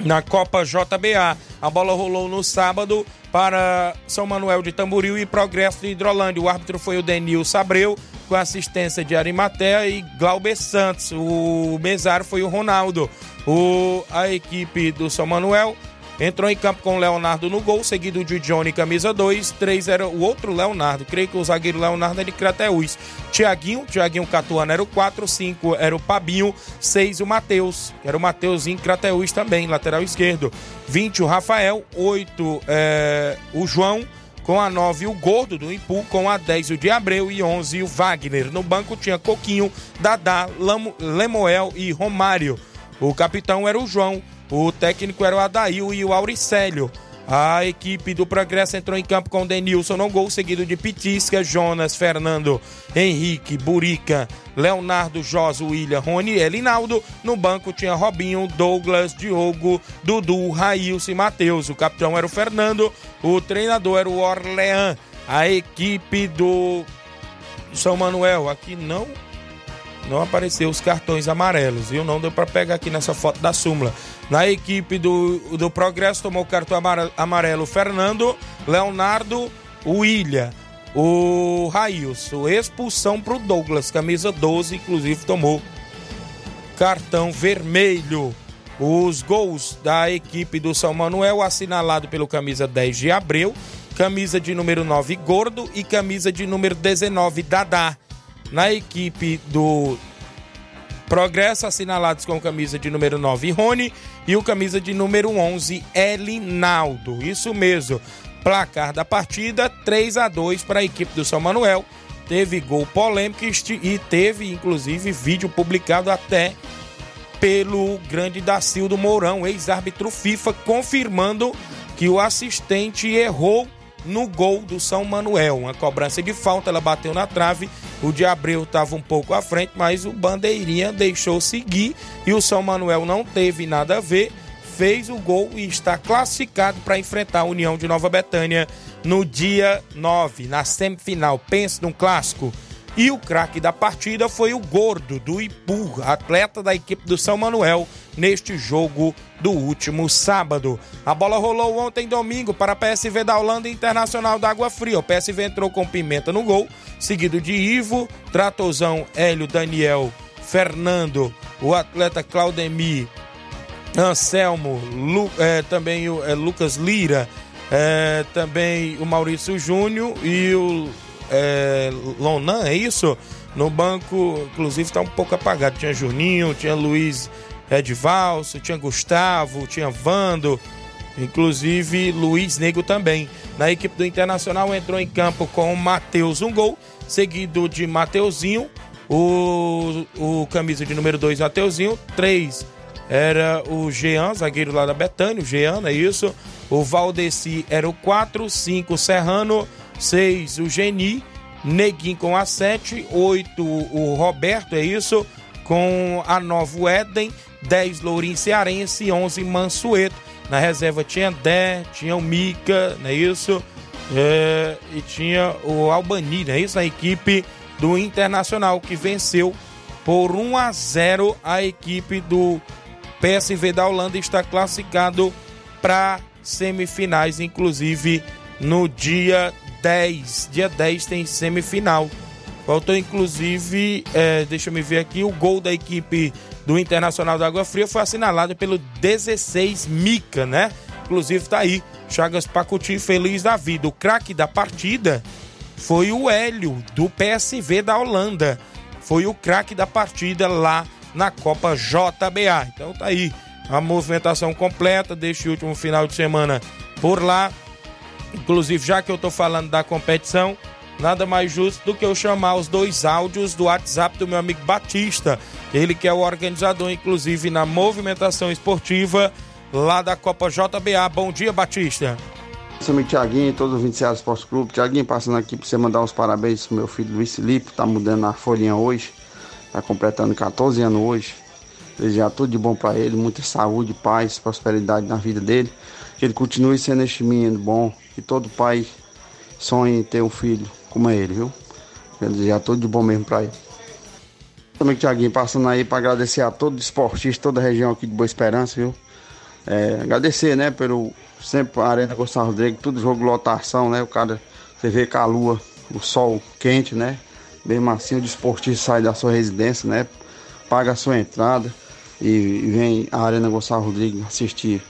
na Copa JBA. A bola rolou no sábado para São Manuel de Tamboril e Progresso de Hidrolândia. O árbitro foi o Denil Sabreu, com assistência de Arimatea e Glauber Santos. O mesário foi o Ronaldo. O, a equipe do São Manuel entrou em campo com o Leonardo no gol, seguido de Johnny, camisa 2. 3 era o outro Leonardo. Creio que o zagueiro Leonardo é de Crateús. Tiaguinho, Tiaguinho Catuano era o 4. 5 era o Pabinho. 6 o Matheus, era o Mateuzinho Crateús também, lateral esquerdo. 20 o Rafael. 8 é, o João. Com a 9, o Gordo do Impu. Com a 10, o de Abreu. E 11, o Wagner. No banco tinha Coquinho, Dadá, Lamo, Lemoel e Romário. O capitão era o João. O técnico era o Adail e o Auricélio. A equipe do Progresso entrou em campo com Denilson no gol, seguido de Pitisca, Jonas, Fernando, Henrique, Burica, Leonardo, Jos, William, Rony e Elinaldo. No banco tinha Robinho, Douglas, Diogo, Dudu, Raílson e Matheus. O capitão era o Fernando, o treinador era o Orlean. A equipe do São Manuel, aqui não não apareceu os cartões amarelos, viu? Não deu para pegar aqui nessa foto da súmula. Na equipe do, do Progresso tomou o cartão amarelo Fernando, Leonardo, William, o Railson. Expulsão pro Douglas, camisa 12, inclusive tomou cartão vermelho. Os gols da equipe do São Manuel, assinalado pelo camisa 10 de Abreu, camisa de número 9 Gordo e camisa de número 19 Dadá. Na equipe do Progresso, assinalados com camisa de número 9 Rony e o camisa de número 11 Elinaldo. Isso mesmo. Placar da partida 3 a 2 para a equipe do São Manuel. Teve gol polêmico e teve inclusive vídeo publicado até pelo grande Dacildo Mourão, ex-árbitro FIFA, confirmando que o assistente errou no gol do São Manuel. Uma cobrança de falta, ela bateu na trave. O de Abreu estava um pouco à frente, mas o Bandeirinha deixou seguir e o São Manuel não teve nada a ver. Fez o gol e está classificado para enfrentar a União de Nova Betânia no dia 9, na semifinal. Pense num clássico. E o craque da partida foi o Gordo, do Ipu, atleta da equipe do São Manuel, neste jogo do último sábado. A bola rolou ontem domingo para a PSV da Holanda Internacional da Água Fria. O PSV entrou com Pimenta no gol, seguido de Ivo, Tratozão, Hélio, Daniel, Fernando, o atleta Claudemir, Anselmo, Lu, é, também o é, Lucas Lira, é, também o Maurício Júnior e o Lonan, é isso? No banco, inclusive, está um pouco apagado. Tinha Juninho, tinha Luiz Edvalso, tinha Gustavo, tinha Vando, inclusive Luiz Nego também. Na equipe do Internacional entrou em campo com o Matheus, um gol, seguido de Mateuzinho, o, o camisa de número 2, Mateuzinho, 3 era o Jean, zagueiro lá da Betânia, o Jean, é isso? O Valdeci era o 4, 5 Serrano, 6 o Geni, Neguinho com a 7, 8 o Roberto, é isso? Com a 9 o Éden, 10 Lourinho Cearense, 11 Mansueto. Na reserva tinha Dé, tinha o Mica, não é isso? É, e tinha o Albani, não é isso? A equipe do Internacional que venceu por 1 a 0 a equipe do PSV da Holanda está classificado para semifinais, inclusive no dia 10. Dia 10 tem semifinal. Faltou inclusive, é, deixa eu me ver aqui, o gol da equipe do Internacional da Água Fria foi assinalado pelo 16 Mica, né? Inclusive tá aí, Chagas Pacuti feliz da vida. O craque da partida foi o Hélio, do PSV da Holanda. Foi o craque da partida lá na Copa JBA. Então tá aí a movimentação completa deste último final de semana por lá Inclusive, já que eu tô falando da competição, nada mais justo do que eu chamar os dois áudios do WhatsApp do meu amigo Batista. Ele que é o organizador, inclusive, na movimentação esportiva lá da Copa JBA. Bom dia, Batista. Sou meu Tiaguinho, todos os 27 Esporte Clube. Tiaguinho, passando aqui para você mandar os parabéns pro meu filho Luiz Felipe, tá mudando a folhinha hoje, tá completando 14 anos hoje. Desejar tudo de bom para ele, muita saúde, paz, prosperidade na vida dele. Que ele continue sendo este menino bom, que todo pai sonha em ter um filho como é ele, viu? Quero desejar tudo de bom mesmo para ele. Também, Tiaguinho, passando aí para agradecer a todo esportista, toda a região aqui de Boa Esperança, viu? É, agradecer, né, pelo sempre a Arena Gonçalo Rodrigues, tudo jogo lotação, né? O cara, você vê com a lua, o sol quente, né? Mesmo assim, o desportista sai da sua residência, né? Paga a sua entrada e vem à Arena Gonçalo Rodrigues assistir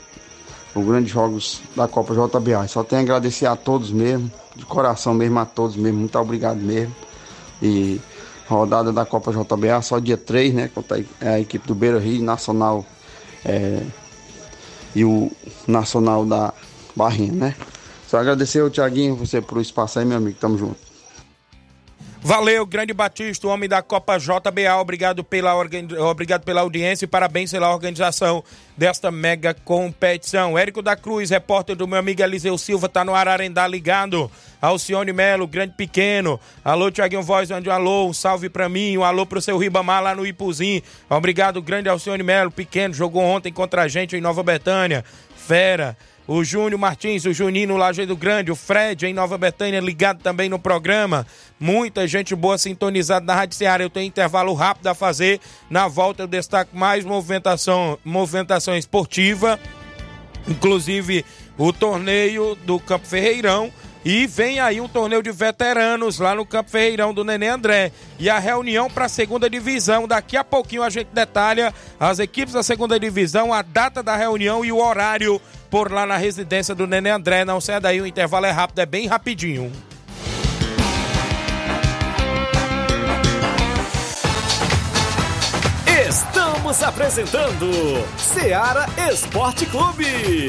os grandes jogos da Copa JBA. Só tenho a agradecer a todos mesmo, de coração mesmo a todos mesmo, muito obrigado mesmo. E rodada da Copa JBA só dia 3, né? Contra a equipe do Beira Rio Nacional é, e o Nacional da Barrinha, né? Só agradecer ao Tiaguinho, você por espaço aí, meu amigo. Tamo junto. Valeu, grande Batista, o homem da Copa JBA. Obrigado pela, obrigado pela audiência e parabéns pela organização desta mega competição. Érico da Cruz, repórter do meu amigo Eliseu Silva, tá no Ararendá ligado. Alcione Melo, grande pequeno. Alô, Tiaguinho Voz, onde alô, um salve pra mim, um alô pro seu Ribamar lá no Ipuzinho. Obrigado, grande Alcione Melo, pequeno, jogou ontem contra a gente em Nova Betânia. Fera o Júnior Martins, o Juninho no Lajeado Grande, o Fred em Nova Betânia ligado também no programa. Muita gente boa sintonizada na Rádio Ceará. Eu tenho intervalo rápido a fazer. Na volta eu destaco mais movimentação, movimentação esportiva, inclusive o torneio do Campo Ferreirão. E vem aí um torneio de veteranos lá no Campo Ferreirão do Nenê André. E a reunião para a segunda divisão. Daqui a pouquinho a gente detalha as equipes da segunda divisão, a data da reunião e o horário por lá na residência do Nenê André. Não sai daí, o intervalo é rápido, é bem rapidinho. Estamos apresentando Seara Esporte Clube.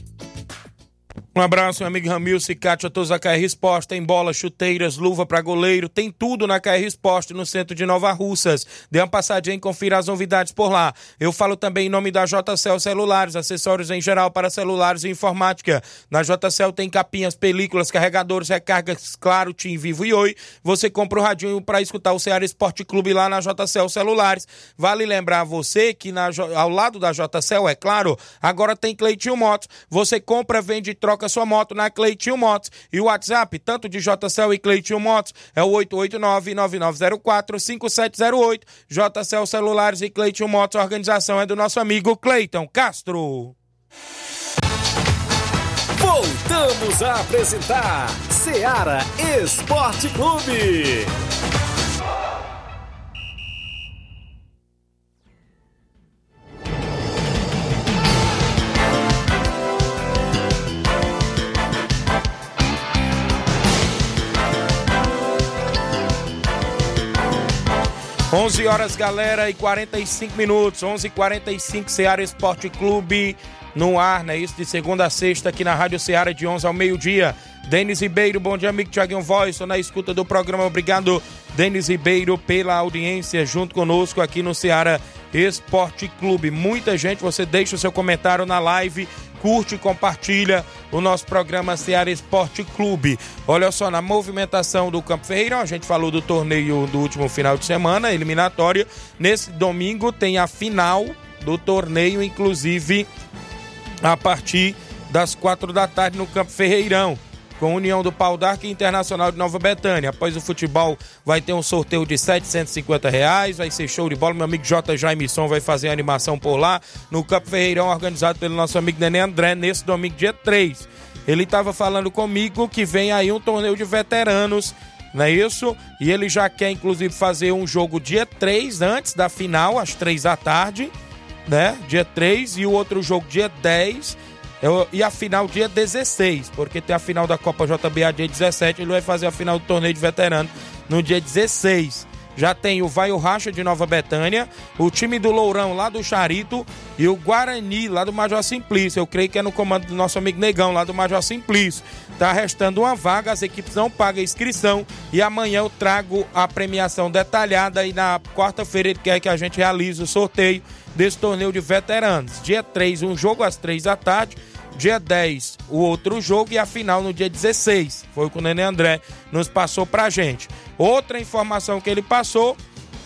Um abraço, meu amigo Ramilson e Cátia, todos da KR Esporte. Tem bola, chuteiras, luva para goleiro, tem tudo na KR Esporte, no centro de Nova Russas. Dê uma passadinha e confira as novidades por lá. Eu falo também em nome da JCL Celulares, acessórios em geral para celulares e informática. Na JCL tem capinhas, películas, carregadores, recargas, claro, Tim Vivo e Oi. Você compra o radinho para escutar o Ceará Esporte Clube lá na JCL Celulares. Vale lembrar você que na, ao lado da JCL, é claro, agora tem Cleitinho Motos. Você compra, vende e troca sua moto na Cleitinho Motos. E o WhatsApp, tanto de JCL e Cleitinho Motos, é o 889-9904-5708. JCL Celulares e Cleitinho Motos, a organização é do nosso amigo Cleiton Castro. Voltamos a apresentar Seara Esporte Clube. 11 horas, galera, e 45 minutos. 11 h 45 Ceará Esporte Clube no ar, né? Isso de segunda a sexta aqui na Rádio Ceará de 11 ao meio-dia. Denis Ribeiro, bom dia, amigo Tiaguinho Voz. Estou na escuta do programa. Obrigado, Denis Ribeiro, pela audiência junto conosco aqui no Ceará Esporte Clube. Muita gente, você deixa o seu comentário na live curte e compartilha o nosso programa Ceará Esporte Clube. Olha só, na movimentação do Campo Ferreirão, a gente falou do torneio do último final de semana, eliminatória. Nesse domingo tem a final do torneio, inclusive a partir das quatro da tarde no Campo Ferreirão. Com União do Pau d'Arco e Internacional de Nova Betânia. Após o futebol, vai ter um sorteio de 750 reais, vai ser show de bola. Meu amigo J. Jaimson vai fazer a animação por lá no Campo Ferreirão, organizado pelo nosso amigo Nenê André, nesse domingo, dia 3. Ele estava falando comigo que vem aí um torneio de veteranos não é isso? E ele já quer, inclusive, fazer um jogo dia 3, antes da final, às 3 da tarde, né? Dia 3, e o outro jogo dia 10, e a final dia 16, porque tem a final da Copa JBA dia 17, ele vai fazer a final do torneio de veterano no dia 16. Já tem o Vai o Racha de Nova Betânia, o time do Lourão lá do Charito e o Guarani lá do Major Simplício. Eu creio que é no comando do nosso amigo Negão lá do Major Simplício. Tá restando uma vaga, as equipes não pagam inscrição e amanhã eu trago a premiação detalhada e na quarta-feira ele quer que a gente realize o sorteio desse torneio de veteranos. Dia 3, um jogo às 3 da tarde Dia 10, o outro jogo e a final no dia 16. Foi o que o Nenê André nos passou pra gente. Outra informação que ele passou,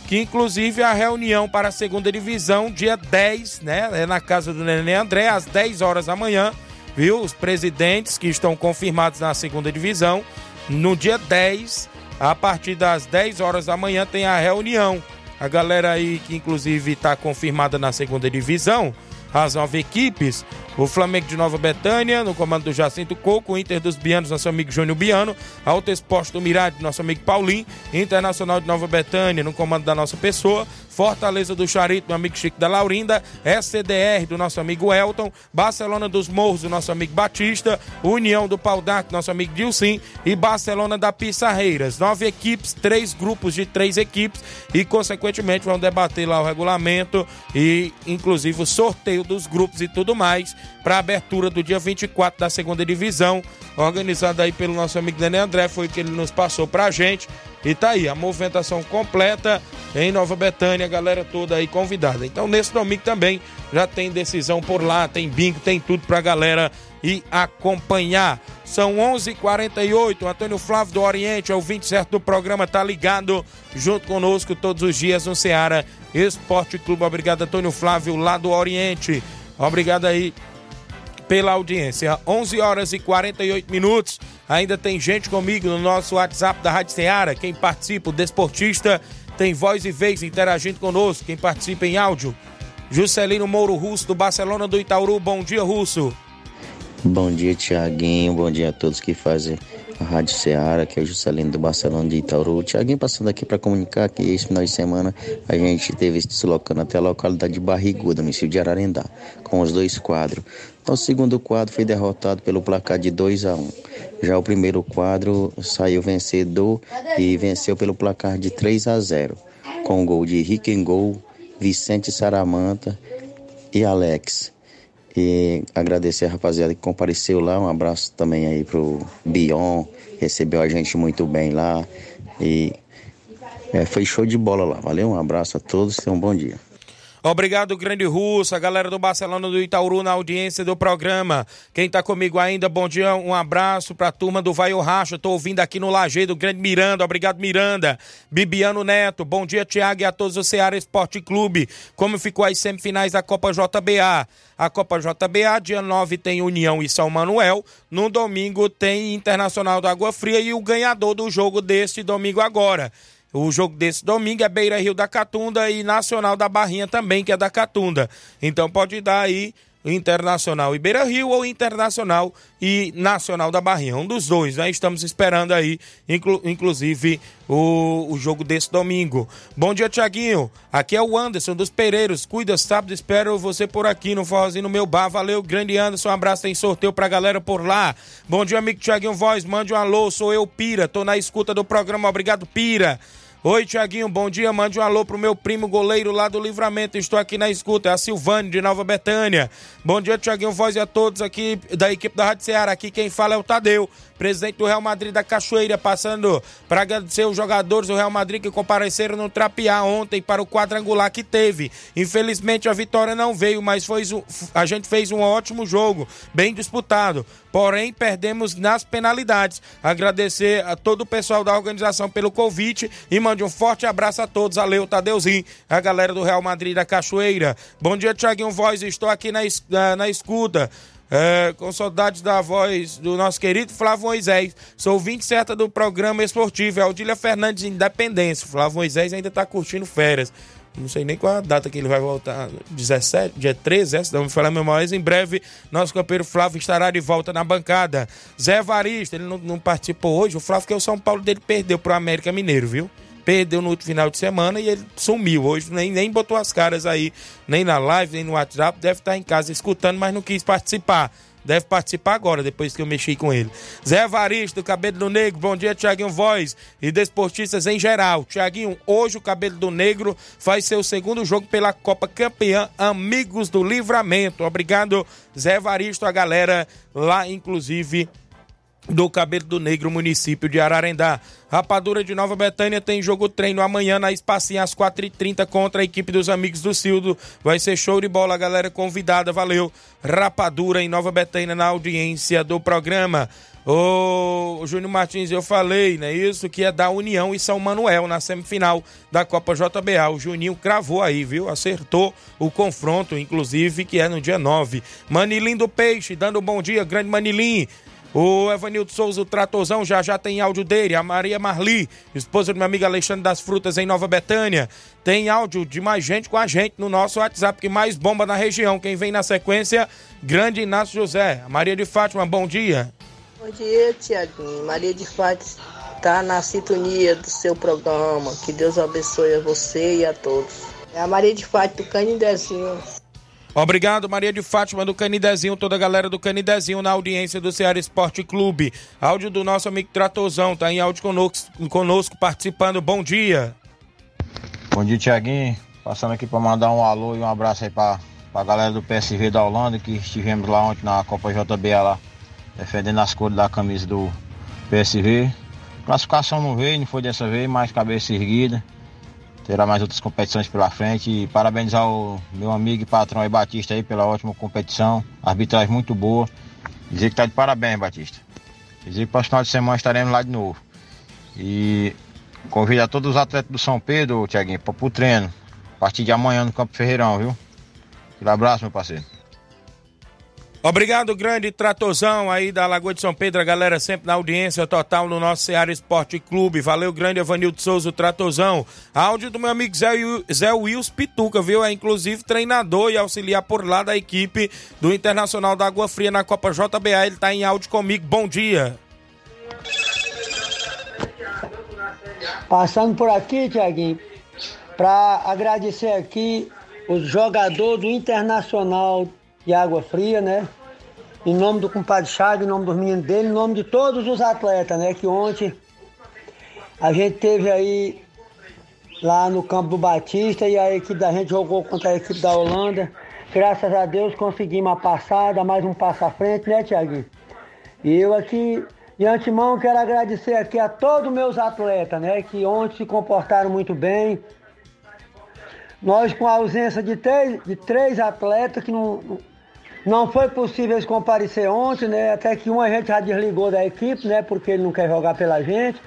que inclusive a reunião para a segunda divisão, dia 10, né? É na casa do Nenê André, às 10 horas da manhã, viu? Os presidentes que estão confirmados na segunda divisão. No dia 10, a partir das 10 horas da manhã, tem a reunião. A galera aí que inclusive está confirmada na segunda divisão, as nove equipes, o Flamengo de Nova Betânia, no comando do Jacinto Coco, o Inter dos Bianos, nosso amigo Júnior Biano, Alto Esporte do Mirade, nosso amigo Paulinho, Internacional de Nova Betânia, no comando da nossa pessoa, Fortaleza do Charito, meu amigo Chico da Laurinda, SCDR do nosso amigo Elton, Barcelona dos Morros, do nosso amigo Batista, União do Pau d'Arco, nosso amigo Dilcim e Barcelona da Pissarreiras. Nove equipes, três grupos de três equipes e, consequentemente, vão debater lá o regulamento e, inclusive, o sorteio dos grupos e tudo mais para a abertura do dia 24 da segunda divisão, organizada aí pelo nosso amigo Daniel André, foi o que ele nos passou para a gente. E tá aí, a movimentação completa em Nova Betânia, a galera toda aí convidada. Então, nesse domingo também já tem decisão por lá, tem bingo, tem tudo pra galera ir acompanhar. São 11:48 h 48 Antônio Flávio do Oriente, é o 20 certo do programa, tá ligado junto conosco todos os dias no Ceará Esporte Clube. Obrigado, Antônio Flávio, lá do Oriente. Obrigado aí pela audiência. 11 horas e 48 minutos. Ainda tem gente comigo no nosso WhatsApp da Rádio Ceará. Quem participa, o desportista, tem voz e vez interagindo conosco. Quem participa em áudio, Juscelino Mouro Russo, do Barcelona do Itaúru. Bom dia, Russo. Bom dia, Tiaguinho. Bom dia a todos que fazem a Rádio Ceará, que é o Juscelino do Barcelona de Itaúru. Tiaguinho passando aqui para comunicar que esse final de semana a gente teve se deslocando até a localidade de Barriguda, no município de Ararendá, com os dois quadros. Então, o segundo quadro foi derrotado pelo placar de 2 a 1 um. Já o primeiro quadro saiu vencedor e venceu pelo placar de 3 a 0 com o gol de Riquengol, Vicente Saramanta e Alex. E agradecer a rapaziada que compareceu lá. Um abraço também aí pro Bion, recebeu a gente muito bem lá. E é, foi show de bola lá. Valeu, um abraço a todos e um bom dia. Obrigado, grande russo, a galera do Barcelona do Itaúru na audiência do programa. Quem tá comigo ainda, bom dia, um abraço pra turma do Vai o Racha. Tô ouvindo aqui no Lajeiro, grande Miranda. Obrigado, Miranda. Bibiano Neto, bom dia, Tiago, e a todos do Ceará Esporte Clube. Como ficou as semifinais da Copa JBA? A Copa JBA, dia 9 tem União e São Manuel. No domingo tem Internacional da Água Fria e o ganhador do jogo deste domingo agora. O jogo desse domingo é Beira Rio da Catunda e Nacional da Barrinha também, que é da Catunda. Então pode dar aí Internacional e Beira Rio ou Internacional e Nacional da Barrinha. Um dos dois, né? Estamos esperando aí, inclu inclusive, o, o jogo desse domingo. Bom dia, Tiaguinho. Aqui é o Anderson dos Pereiros. Cuida, sábado, espero você por aqui no Forrozinho no meu bar. Valeu, grande Anderson. Um abraço, tem sorteio pra galera por lá. Bom dia, amigo Tiaguinho Voz. Mande um alô, sou eu, Pira. Tô na escuta do programa. Obrigado, Pira. Oi, Tiaguinho, bom dia. Mande um alô pro meu primo goleiro lá do Livramento. Estou aqui na escuta. É a Silvane de Nova Betânia. Bom dia, Tiaguinho Voz e a todos aqui da equipe da Rádio Ceará. Aqui quem fala é o Tadeu presidente do Real Madrid da Cachoeira, passando para agradecer os jogadores do Real Madrid que compareceram no Trapiá ontem para o quadrangular que teve. Infelizmente a vitória não veio, mas foi, a gente fez um ótimo jogo, bem disputado. Porém, perdemos nas penalidades. Agradecer a todo o pessoal da organização pelo convite e mande um forte abraço a todos. Valeu, Tadeuzinho, a galera do Real Madrid da Cachoeira. Bom dia, Thiaguinho Voz. Estou aqui na, na, na escuta. É, com saudades da voz do nosso querido Flávio Moisés. Sou ouvinte certa do programa esportivo. É Odília Fernandes Independência. Flávio Moisés ainda tá curtindo férias. Não sei nem qual a data que ele vai voltar. 17, dia 13, essa, não me falar memória. Mas em breve, nosso campeiro Flávio estará de volta na bancada. Zé Varista, ele não, não participou hoje. O Flávio, que é o São Paulo dele, perdeu pro América Mineiro, viu? Perdeu no último final de semana e ele sumiu. Hoje nem, nem botou as caras aí, nem na live, nem no WhatsApp. Deve estar em casa escutando, mas não quis participar. Deve participar agora, depois que eu mexi com ele. Zé Evaristo, do Cabelo do Negro. Bom dia, Tiaguinho Voz e desportistas em geral. Tiaguinho, hoje o Cabelo do Negro faz seu segundo jogo pela Copa Campeã Amigos do Livramento. Obrigado, Zé Evaristo, a galera lá, inclusive do Cabelo do Negro, município de Ararendá. Rapadura de Nova Betânia tem jogo treino amanhã na Espacinha às 4h30 contra a equipe dos Amigos do Cildo. Vai ser show de bola, galera convidada, valeu. Rapadura em Nova Betânia na audiência do programa. Ô, Júnior Martins, eu falei, né? Isso que é da União e São Manuel na semifinal da Copa JBA. O Juninho cravou aí, viu? Acertou o confronto, inclusive, que é no dia 9. Manilim do Peixe, dando um bom dia, grande Manilim. O Evanildo Souza, o Tratozão, já já tem áudio dele. A Maria Marli, esposa do meu amigo Alexandre das Frutas, em Nova Betânia. Tem áudio de mais gente com a gente no nosso WhatsApp, que mais bomba na região. Quem vem na sequência, Grande Inácio José. Maria de Fátima, bom dia. Bom dia, Tiaguinho. Maria de Fátima está na sintonia do seu programa. Que Deus abençoe a você e a todos. É a Maria de Fátima do Canindezinho. Obrigado, Maria de Fátima do Canidezinho, toda a galera do Canidezinho na audiência do Ceará Esporte Clube. Áudio do nosso amigo Tratozão, tá em áudio conosco, conosco participando. Bom dia. Bom dia, Tiaguinho. Passando aqui para mandar um alô e um abraço aí para a galera do PSV da Holanda, que estivemos lá ontem na Copa JBA lá, defendendo as cores da camisa do PSV. Classificação não veio, não foi dessa vez, mas cabeça erguida terá mais outras competições pela frente. E parabenizar o meu amigo e patrão aí, Batista, aí, pela ótima competição. Arbitragem muito boa. Dizer que tá de parabéns, Batista. Dizer que para o final de semana estaremos lá de novo. E convido a todos os atletas do São Pedro, Tiaguinho, para o treino. A partir de amanhã no Campo Ferreirão, viu? Um abraço, meu parceiro. Obrigado, grande Tratozão aí da Lagoa de São Pedro, a galera sempre na audiência total no nosso Ceará Esporte Clube. Valeu, grande Evanildo Souza, o Tratozão. Áudio do meu amigo Zé, Zé Wills Pituca, viu? É inclusive treinador e auxiliar por lá da equipe do Internacional da Água Fria na Copa JBA. Ele tá em áudio comigo. Bom dia. Passando por aqui, Tiaguinho, para agradecer aqui os jogadores do Internacional de Água Fria, né? Em nome do compadre Chagas, em nome dos meninos dele, em nome de todos os atletas, né? Que ontem a gente teve aí lá no campo do Batista e a equipe da gente jogou contra a equipe da Holanda. Graças a Deus conseguimos a passada, mais um passo à frente, né, Tiaguinho? E eu aqui, de antemão, quero agradecer aqui a todos os meus atletas, né? Que ontem se comportaram muito bem. Nós com a ausência de três, de três atletas que não, não foi possível eles comparecer ontem, né? Até que um a gente já desligou da equipe, né? Porque ele não quer jogar pela gente.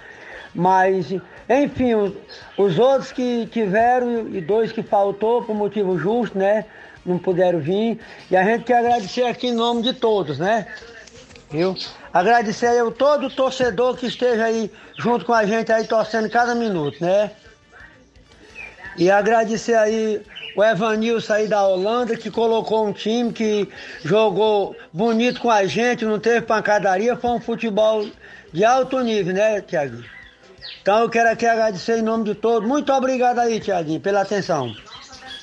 Mas, enfim, os, os outros que tiveram e dois que faltou por motivo justo, né? Não puderam vir. E a gente quer agradecer aqui em nome de todos, né? Viu? Agradecer a todo torcedor que esteja aí junto com a gente aí torcendo cada minuto, né? E agradecer aí o Evanilson aí da Holanda, que colocou um time que jogou bonito com a gente, não teve pancadaria, foi um futebol de alto nível, né, Tiaguinho? Então eu quero aqui agradecer em nome de todos. Muito obrigado aí, Tiaguinho, pela atenção.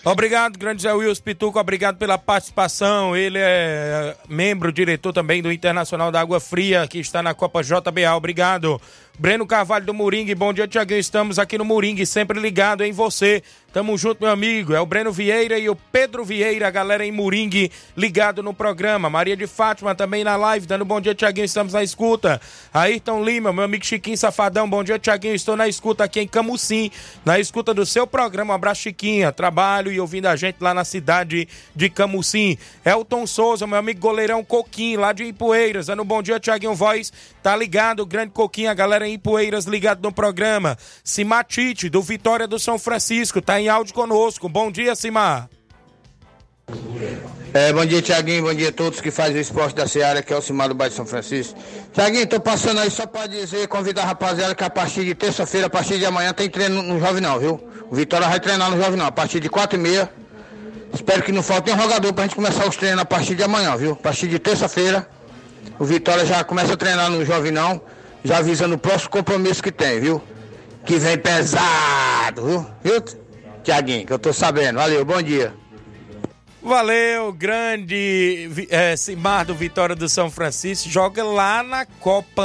Obrigado, grande Zé Wilson Pituco, obrigado pela participação. Ele é membro, diretor também do Internacional da Água Fria, que está na Copa JBA. Obrigado. Breno Carvalho do Moringue, bom dia, Tiaguinho. Estamos aqui no Moringue, sempre ligado em você. Tamo junto, meu amigo. É o Breno Vieira e o Pedro Vieira, a galera em Moringue, ligado no programa. Maria de Fátima também na live, dando bom dia, Tiaguinho. Estamos na escuta. Ayrton Lima, meu amigo Chiquinho Safadão, bom dia, Tiaguinho. Estou na escuta aqui em Camusim, na escuta do seu programa. Um abraço, Chiquinha. Trabalho e ouvindo a gente lá na cidade de Camusim. Elton Souza, meu amigo goleirão Coquinho, lá de Ipueiras, dando bom dia, Tiaguinho Voz. Tá ligado, grande Coquinho, a galera em Ipueiras ligado no programa. Simatite, do Vitória do São Francisco, tá em áudio conosco. Bom dia, Simar. É, bom dia, Tiaguinho. Bom dia a todos que fazem o esporte da Seara, que é o Cimar do Bairro de São Francisco. Tiaguinho, tô passando aí só pra dizer, convidar a rapaziada que a partir de terça-feira, a partir de amanhã, tem treino no Jovem não, viu? O Vitória vai treinar no Jovem não, a partir de quatro e meia. Espero que não falte nenhum jogador pra gente começar os treinos a partir de amanhã, viu? A partir de terça-feira, o Vitória já começa a treinar no Jovem não, já avisando o próximo compromisso que tem, viu? Que vem pesado, viu? Viu, Tiaguinho, que eu tô sabendo. Valeu, bom dia. Valeu, grande é, Simar do Vitória do São Francisco. Joga lá na Copa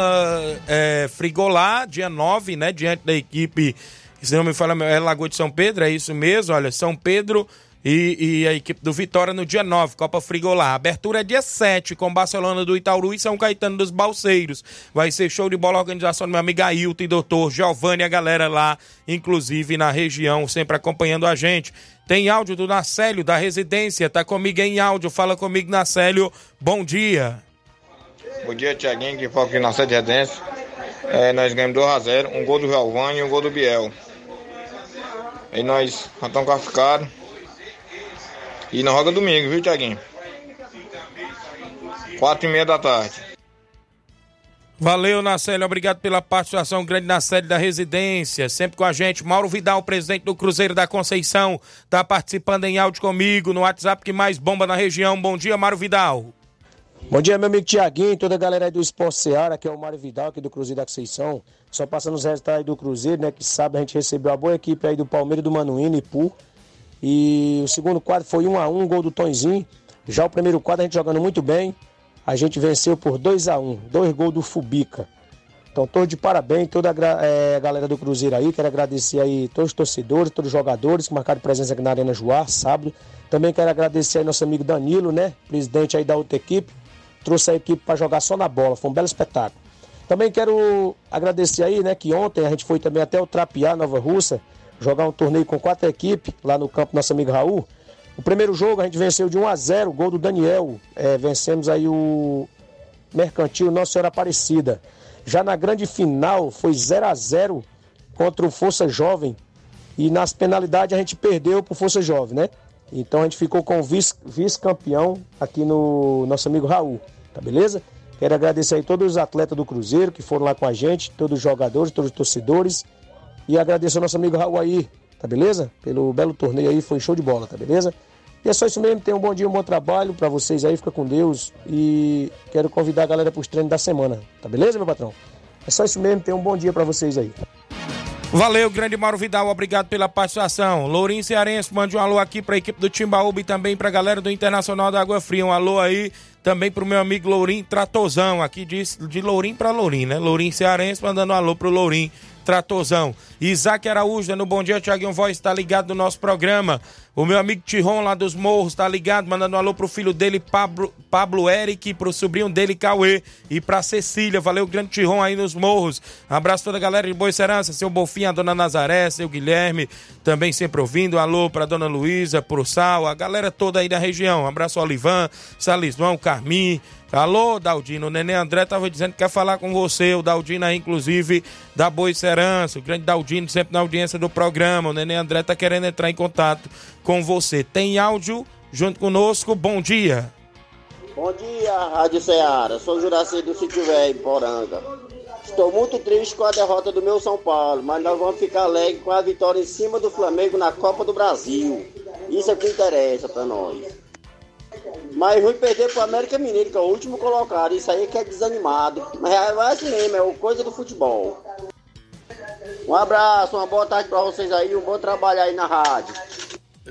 é, Frigolá, dia 9, né? Diante da equipe, se não me fala, é Lagoa de São Pedro, é isso mesmo? Olha, São Pedro e, e, a equipe do Vitória no dia 9, Copa Frigolá. Abertura é dia 7, com Barcelona do Itaúru e São Caetano dos Balseiros. Vai ser show de bola, organização do meu amigo Ailton e doutor Giovanni, a galera lá, inclusive na região, sempre acompanhando a gente. Tem áudio do Nacélio, da residência, tá comigo em áudio. Fala comigo, Nacélio. Bom dia. Bom dia, Tiaguinho, que fala aqui na sede residência. É, nós ganhamos 2x0, um gol do Giovanni e um gol do Biel. E nós já estamos classificados. E nós joga domingo, viu, Tiaguinho? Quatro e meia da tarde. Valeu, Nacélio. Obrigado pela participação grande na sede da residência. Sempre com a gente. Mauro Vidal, presidente do Cruzeiro da Conceição, está participando em áudio comigo no WhatsApp que mais bomba na região. Bom dia, Mauro Vidal. Bom dia, meu amigo Tiaguinho, toda a galera aí do Esporte Seara, que é o Mário Vidal, aqui do Cruzeiro da Conceição. Só passando os resultados aí do Cruzeiro, né? Que sabe, a gente recebeu a boa equipe aí do Palmeiras do Manuíno e Pu. E o segundo quadro foi 1 a 1 gol do Tonzinho. Já o primeiro quadro a gente jogando muito bem. A gente venceu por 2 a 1 dois gols do Fubica. Então, todos de parabéns, toda a é, galera do Cruzeiro aí. Quero agradecer aí todos os torcedores, todos os jogadores que marcaram presença aqui na Arena Joá, sábado. Também quero agradecer aí nosso amigo Danilo, né? Presidente aí da outra equipe. Trouxe a equipe para jogar só na bola. Foi um belo espetáculo. Também quero agradecer aí, né? Que ontem a gente foi também até o Trapiá, Nova Russa, jogar um torneio com quatro equipes lá no campo nosso amigo Raul. O primeiro jogo a gente venceu de 1 a 0 gol do Daniel. É, vencemos aí o Mercantil Nossa Senhora Aparecida. Já na grande final foi 0 a 0 contra o Força Jovem. E nas penalidades a gente perdeu pro Força Jovem, né? Então a gente ficou com o vice-campeão vice aqui no nosso amigo Raul, tá beleza? Quero agradecer aí todos os atletas do Cruzeiro que foram lá com a gente, todos os jogadores, todos os torcedores. E agradecer ao nosso amigo Raul tá beleza? Pelo belo torneio aí, foi show de bola, tá beleza? E é só isso mesmo, tenham um bom dia, um bom trabalho para vocês aí, fica com Deus e quero convidar a galera para os treinos da semana, tá beleza, meu patrão? É só isso mesmo, tenham um bom dia para vocês aí. Valeu, grande Mauro Vidal, obrigado pela participação. Lourinho Cearense, mande um alô aqui para a equipe do Timbaúba e também para a galera do Internacional da Água Fria. Um alô aí também para o meu amigo Lourinho Tratozão, aqui de, de Lourinho para Lourinho, né? Lourinho Cearense mandando um alô pro Lourinho Tratozão. Isaac Araújo, no Bom Dia, Tiaguinho Voz, está ligado no nosso programa. O meu amigo Tiron lá dos Morros tá ligado, mandando um alô pro filho dele, Pablo, Pablo Eric, pro sobrinho dele, Cauê, e pra Cecília. Valeu, grande Tiron aí nos Morros. abraço toda a galera de Boa Serança, seu Bofinho, a dona Nazaré, seu Guilherme, também sempre ouvindo. Alô pra dona Luísa, pro Sal, a galera toda aí da região. abraço Olivan, Salismão, Carmim. Alô, Daldino, o Nenê André tava dizendo que quer falar com você, o Daldino aí, inclusive, da Boa Serança, o grande Daldino, sempre na audiência do programa. O Nenê André tá querendo entrar em contato com você. Tem áudio junto conosco? Bom dia. Bom dia, Rádio Ceará. Sou Juraci do Sítio Velho, Poranga. Estou muito triste com a derrota do meu São Paulo, mas nós vamos ficar alegres com a vitória em cima do Flamengo na Copa do Brasil. Isso é o que interessa para nós. Mas ruim perder pro América Mineiro, que é o último colocado. Isso aí é que é desanimado. Mas é assim mesmo, é coisa do futebol. Um abraço, uma boa tarde para vocês aí, um bom trabalho aí na rádio.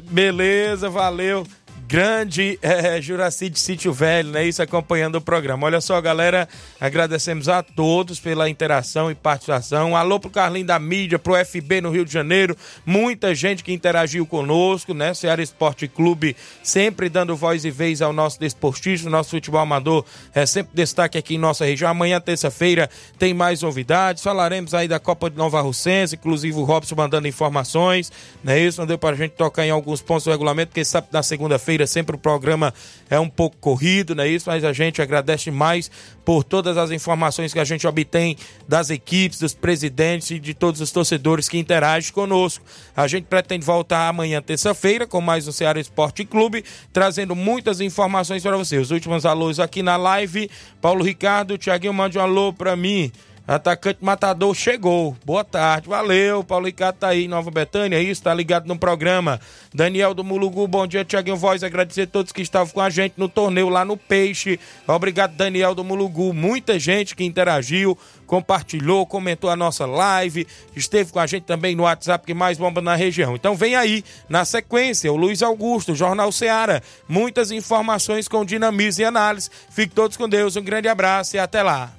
Beleza, valeu grande é, Juraci de Sítio Velho, né? Isso acompanhando o programa. Olha só, galera, agradecemos a todos pela interação e participação. alô pro Carlinho da mídia, pro FB no Rio de Janeiro, muita gente que interagiu conosco, né? Ceará Esporte Clube sempre dando voz e vez ao nosso desportista, nosso futebol amador é sempre destaque aqui em nossa região. Amanhã, terça-feira, tem mais novidades. Falaremos aí da Copa de Nova Russense, inclusive o Robson mandando informações, né? Isso não deu pra gente tocar em alguns pontos do regulamento, porque sabe na segunda-feira terça-feira sempre o programa é um pouco corrido, não é isso? Mas a gente agradece mais por todas as informações que a gente obtém das equipes, dos presidentes e de todos os torcedores que interagem conosco. A gente pretende voltar amanhã, terça-feira, com mais um Ceará Esporte Clube, trazendo muitas informações para você. Os últimos alôs aqui na live. Paulo Ricardo, Tiaguinho, mande um alô para mim. Atacante Matador chegou. Boa tarde, valeu. Paulo Ricardo tá aí, Nova Betânia, é isso, tá ligado no programa. Daniel do Mulugu, bom dia, Tiaguinho Voz. Agradecer a todos que estavam com a gente no torneio lá no Peixe. Obrigado, Daniel do Mulugu. Muita gente que interagiu, compartilhou, comentou a nossa live, esteve com a gente também no WhatsApp que mais bomba na região. Então vem aí, na sequência, o Luiz Augusto, Jornal Seara. Muitas informações com dinamismo e análise. Fiquem todos com Deus, um grande abraço e até lá.